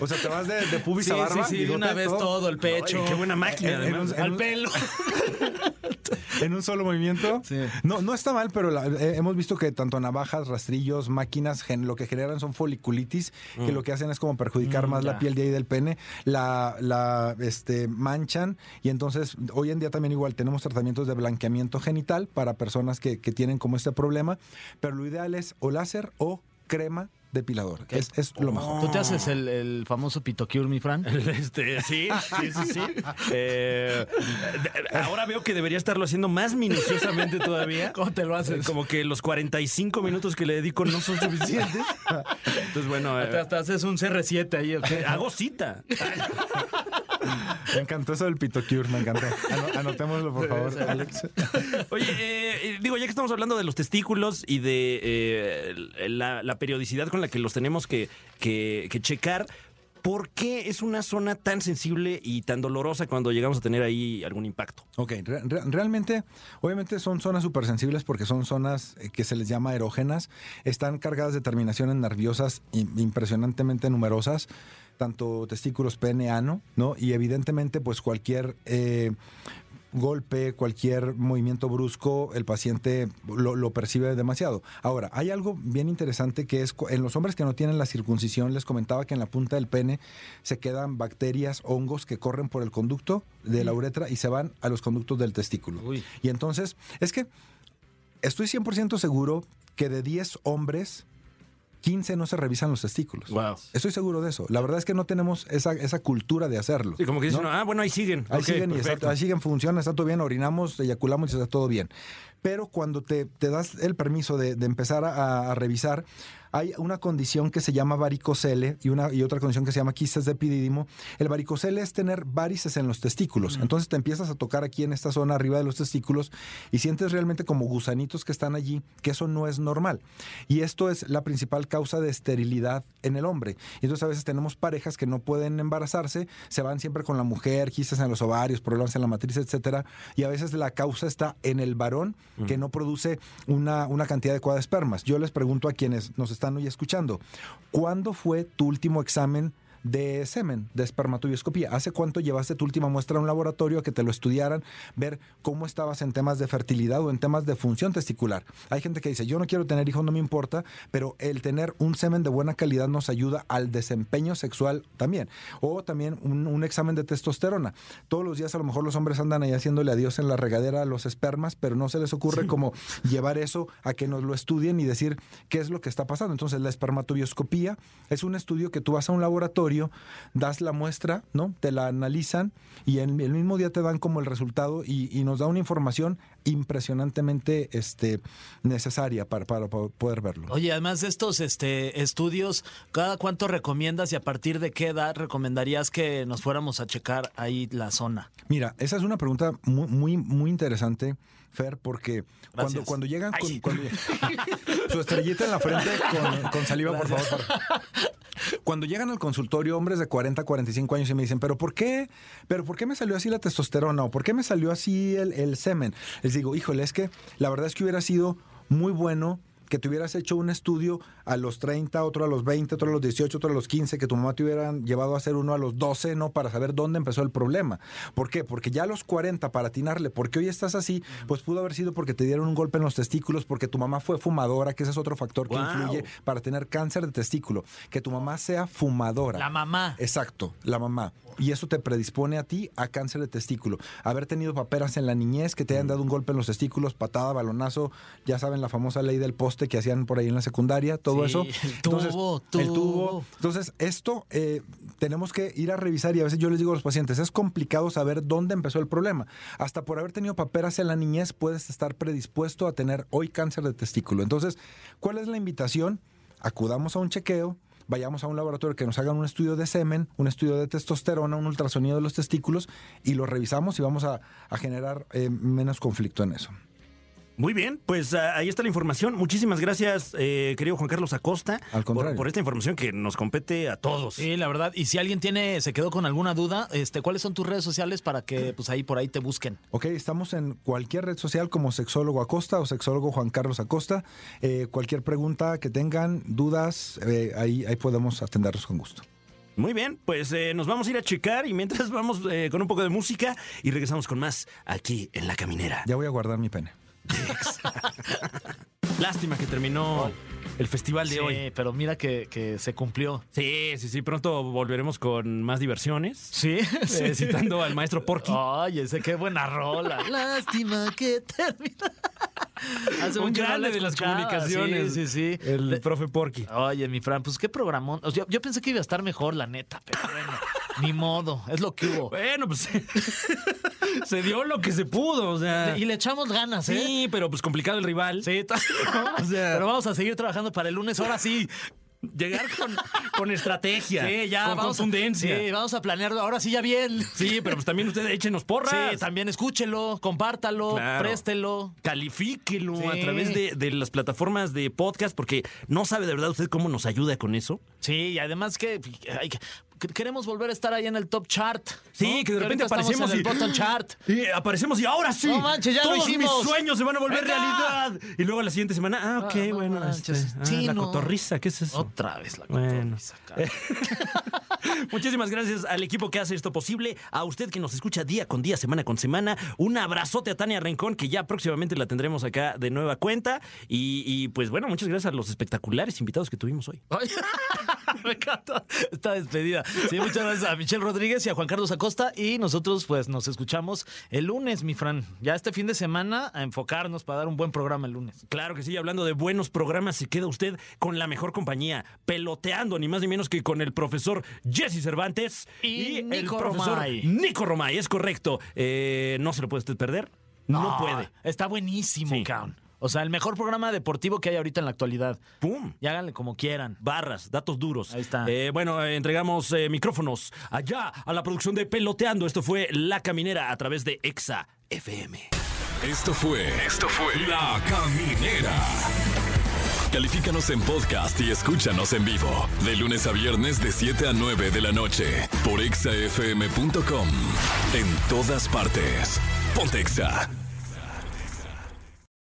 O sea, te vas de, de pubis Sí, a barba. sí, sí, de bigote, una vez todo, el pecho. Qué buena máquina, En- al pelo. en un solo movimiento. Sí. No, no está mal, pero la- eh, hemos visto que tanto navajas, rastrillos, máquinas, gen- lo que generan son foliculitis, que lo que hacen es como perjudicar Mm, más ya. la piel de ahí del pene, la, la este, manchan y entonces hoy en día también igual tenemos tratamientos de blanqueamiento genital para personas que, que tienen como este problema, pero lo ideal es o láser o crema depilador. Es, es lo mejor. ¿Tú te haces el, el famoso pitocure, mi Fran? Este, sí, sí, sí, sí. Eh, ahora veo que debería estarlo haciendo más minuciosamente todavía. ¿Cómo te lo haces? Como que los 45 minutos que le dedico no son suficientes. Entonces, bueno, eh, Te hasta haces un CR7 ahí, hago cita. Me encantó eso del pitocure, me encantó. Ano- anotémoslo, por favor, Alex. Oye, eh, eh, digo, ya que estamos hablando de los testículos y de eh, la, la periodicidad con la que los tenemos que, que- que checar, ¿por qué es una zona tan sensible y tan dolorosa cuando llegamos a tener ahí algún impacto? Ok, re- re- realmente, obviamente son zonas súper sensibles porque son zonas eh, que se les llama erógenas, están cargadas de terminaciones nerviosas im- impresionantemente numerosas, tanto testículos, pene, ano, ¿no? Y evidentemente, pues cualquier eh, golpe, cualquier movimiento brusco, el paciente lo, lo percibe demasiado. Ahora, hay algo bien interesante que es en los hombres que no tienen la circuncisión, les comentaba que en la punta del pene se quedan bacterias, hongos que corren por el conducto de la uretra y se van a los conductos del testículo. Uy. Y entonces, es que estoy 100% seguro que de 10 hombres, 15 no se revisan los testículos. Wow. Estoy seguro de eso. La verdad es que no tenemos esa, esa cultura de hacerlo. Sí, como que dicen, ¿no? ah, bueno, ahí siguen. Ahí siguen y exacto, ahí siguen, funciona, está todo bien, orinamos, eyaculamos y está todo bien. pero cuando te, te das el permiso de, de empezar a, a revisar, hay una condición que se llama varicocele y, una, y otra condición que se llama quistes de epidídimo. El varicocele es tener varices en los testículos. Entonces te empiezas a tocar aquí en esta zona arriba de los testículos y sientes realmente como gusanitos que están allí, que eso no es normal. Y esto es la principal causa de esterilidad en el hombre. Y entonces a veces tenemos parejas que no pueden embarazarse, se van siempre con la mujer, quistes en los ovarios, problemas en la matriz, etcétera. Y a veces la causa está en el varón que no produce una, una cantidad adecuada de espermas. Yo les pregunto a quienes nos están hoy escuchando, ¿cuándo fue tu último examen de semen, de espermatobioscopía. ¿Hace cuánto llevaste tu última muestra a un laboratorio a que te lo estudiaran, ver cómo estabas en temas de fertilidad o en temas de función testicular? Hay gente que dice, yo no quiero tener hijos, no me importa, pero el tener un semen de buena calidad nos ayuda al desempeño sexual también. O también un, un examen de testosterona. Todos los días a lo mejor los hombres andan ahí haciéndole adiós en la regadera a los espermas, pero no se les ocurre como llevar eso a que nos lo estudien y decir qué es lo que está pasando. Entonces la espermatobioscopía es un estudio que tú vas a un laboratorio, das la muestra, ¿no? Te la analizan y en el mismo día te dan como el resultado y, y nos da una información impresionantemente este, necesaria para, para poder verlo. Oye, además de estos este, estudios, ¿cada cuánto recomiendas y a partir de qué edad recomendarías que nos fuéramos a checar ahí la zona? Mira, esa es una pregunta muy, muy, muy interesante, Fer, porque cuando, Gracias. cuando llegan con, cuando- su estrellita en la frente con, con saliva, por favor. Cuando llegan al consultorio hombres de 40, 45 años y me dicen, pero ¿por qué? ¿Pero por qué me salió así la testosterona? ¿O por qué me salió así el, el semen? Les digo, híjole, es que la verdad es que hubiera sido muy bueno que te hubieras hecho un estudio a los 30, otro a los 20, otro a los 18, otro a los 15, que tu mamá te hubieran llevado a hacer uno a los 12, ¿no? Para saber dónde empezó el problema. ¿Por qué? Porque ya a los 40, para atinarle, porque hoy estás así, pues pudo haber sido porque te dieron un golpe en los testículos, porque tu mamá fue fumadora, que ese es otro factor que influye para tener cáncer de testículo. Que tu mamá sea fumadora. La mamá. Exacto, la mamá. Y eso te predispone a ti a cáncer de testículo. Haber tenido paperas en la niñez, que te hayan dado un golpe en los testículos, patada, balonazo, ya saben la famosa ley del poste que hacían por ahí en la secundaria, todo Sí, eso. el tubo, el tubo. tubo. Entonces, esto eh, tenemos que ir a revisar y a veces yo les digo a los pacientes, es complicado saber dónde empezó el problema. Hasta por haber tenido paperas en la niñez puedes estar predispuesto a tener hoy cáncer de testículo. Entonces, ¿cuál es la invitación? Acudamos a un chequeo, vayamos a un laboratorio que nos hagan un estudio de semen, un estudio de testosterona, un ultrasonido de los testículos y lo revisamos y vamos a, generar eh, menos conflicto en eso. Muy bien, pues ah, ahí está la información. Muchísimas gracias, eh, querido Juan Carlos Acosta, Al por, contrario. por esta información que nos compete a todos. Sí, la verdad. Y si alguien tiene, se quedó con alguna duda, este, ¿cuáles son tus redes sociales para que pues ahí por ahí te busquen? Ok, estamos en cualquier red social como Sexólogo Acosta o Sexólogo Juan Carlos Acosta. Eh, cualquier pregunta que tengan, dudas, eh, ahí, ahí podemos atenderlos con gusto. Muy bien, pues eh, nos vamos a ir a checar y mientras vamos eh, con un poco de música y regresamos con más aquí en La Caminera. Ya voy a guardar mi pene. Lástima que terminó el festival de Sí, hoy. pero mira que, que se cumplió. Sí, sí, sí, pronto volveremos con más diversiones. Sí, eh, citando al maestro Porky. Oye, ese qué buena rola. Lástima que termina. Hace un grande de las comunicaciones. Sí, sí, sí. El De- profe Porky. Oye, mi Fran, pues qué programón. O sea, yo, yo pensé que iba a estar mejor, la neta, pero bueno, ni modo, es lo que hubo. Bueno, pues se dio lo que se pudo, o sea. Y le echamos ganas, ¿eh? Sí, pero pues complicado el rival. Sí, O sea- pero vamos a seguir trabajando para el lunes. Ahora sí, Llegar con, con estrategia. sí, ya Con vamos contundencia. A, sí, vamos a planearlo. Ahora sí, ya bien. Sí, pero pues también ustedes échenos porras. Sí, también escúchelo, compártalo, Claro. préstelo. Califíquelo Sí. a través de, de las plataformas de podcast, porque no sabe de verdad usted cómo nos ayuda con eso. Sí, y además que, ay, que- queremos volver a estar ahí en el top chart. Sí, ¿no? que de repente aparecemos en el y- bottom chart. Y aparecemos y ahora sí. No manches, ya lo todos hicimos. mis sueños se van a volver Venga. realidad. Y luego la siguiente semana, ah, ok, Ah, no bueno, manches. este, ah, Sí, la cotorriza, ¿qué es eso? Otra vez la Bueno. cotorriza, cara. Muchísimas gracias al equipo que hace esto posible, a usted que nos escucha día con día, semana con semana. Un abrazote a Tania Rincón, que ya próximamente la tendremos acá de nueva cuenta. Y, y, pues bueno, muchas gracias a los espectaculares invitados que tuvimos hoy. Me encanta esta despedida. Sí, muchas gracias a Michelle Rodríguez y a Juan Carlos Acosta. Y nosotros, pues, nos escuchamos el lunes, mi Fran. Ya este fin de semana a enfocarnos para dar un buen programa el lunes. Claro que sí, hablando de buenos programas, se queda usted con la mejor compañía, peloteando ni más ni menos que con el profesor Jesse Cervantes Y el Nico profesor Romay. Nico Romay, es correcto. Eh, no se lo puede usted perder. No, puede. Está buenísimo, Sí. O sea, el mejor programa deportivo que hay ahorita en la actualidad. ¡Pum! Y háganle como quieran. Barras, datos duros. Ahí está. Eh, bueno, eh, entregamos eh, micrófonos allá a la producción de Peloteando. Esto fue La Caminera a través de Exa FM. Esto fue. Esto fue. La Caminera. Califícanos en podcast y escúchanos en vivo. De lunes a viernes, de 7 a 9 de la noche. Por exafm.com. En todas partes. Pontexa.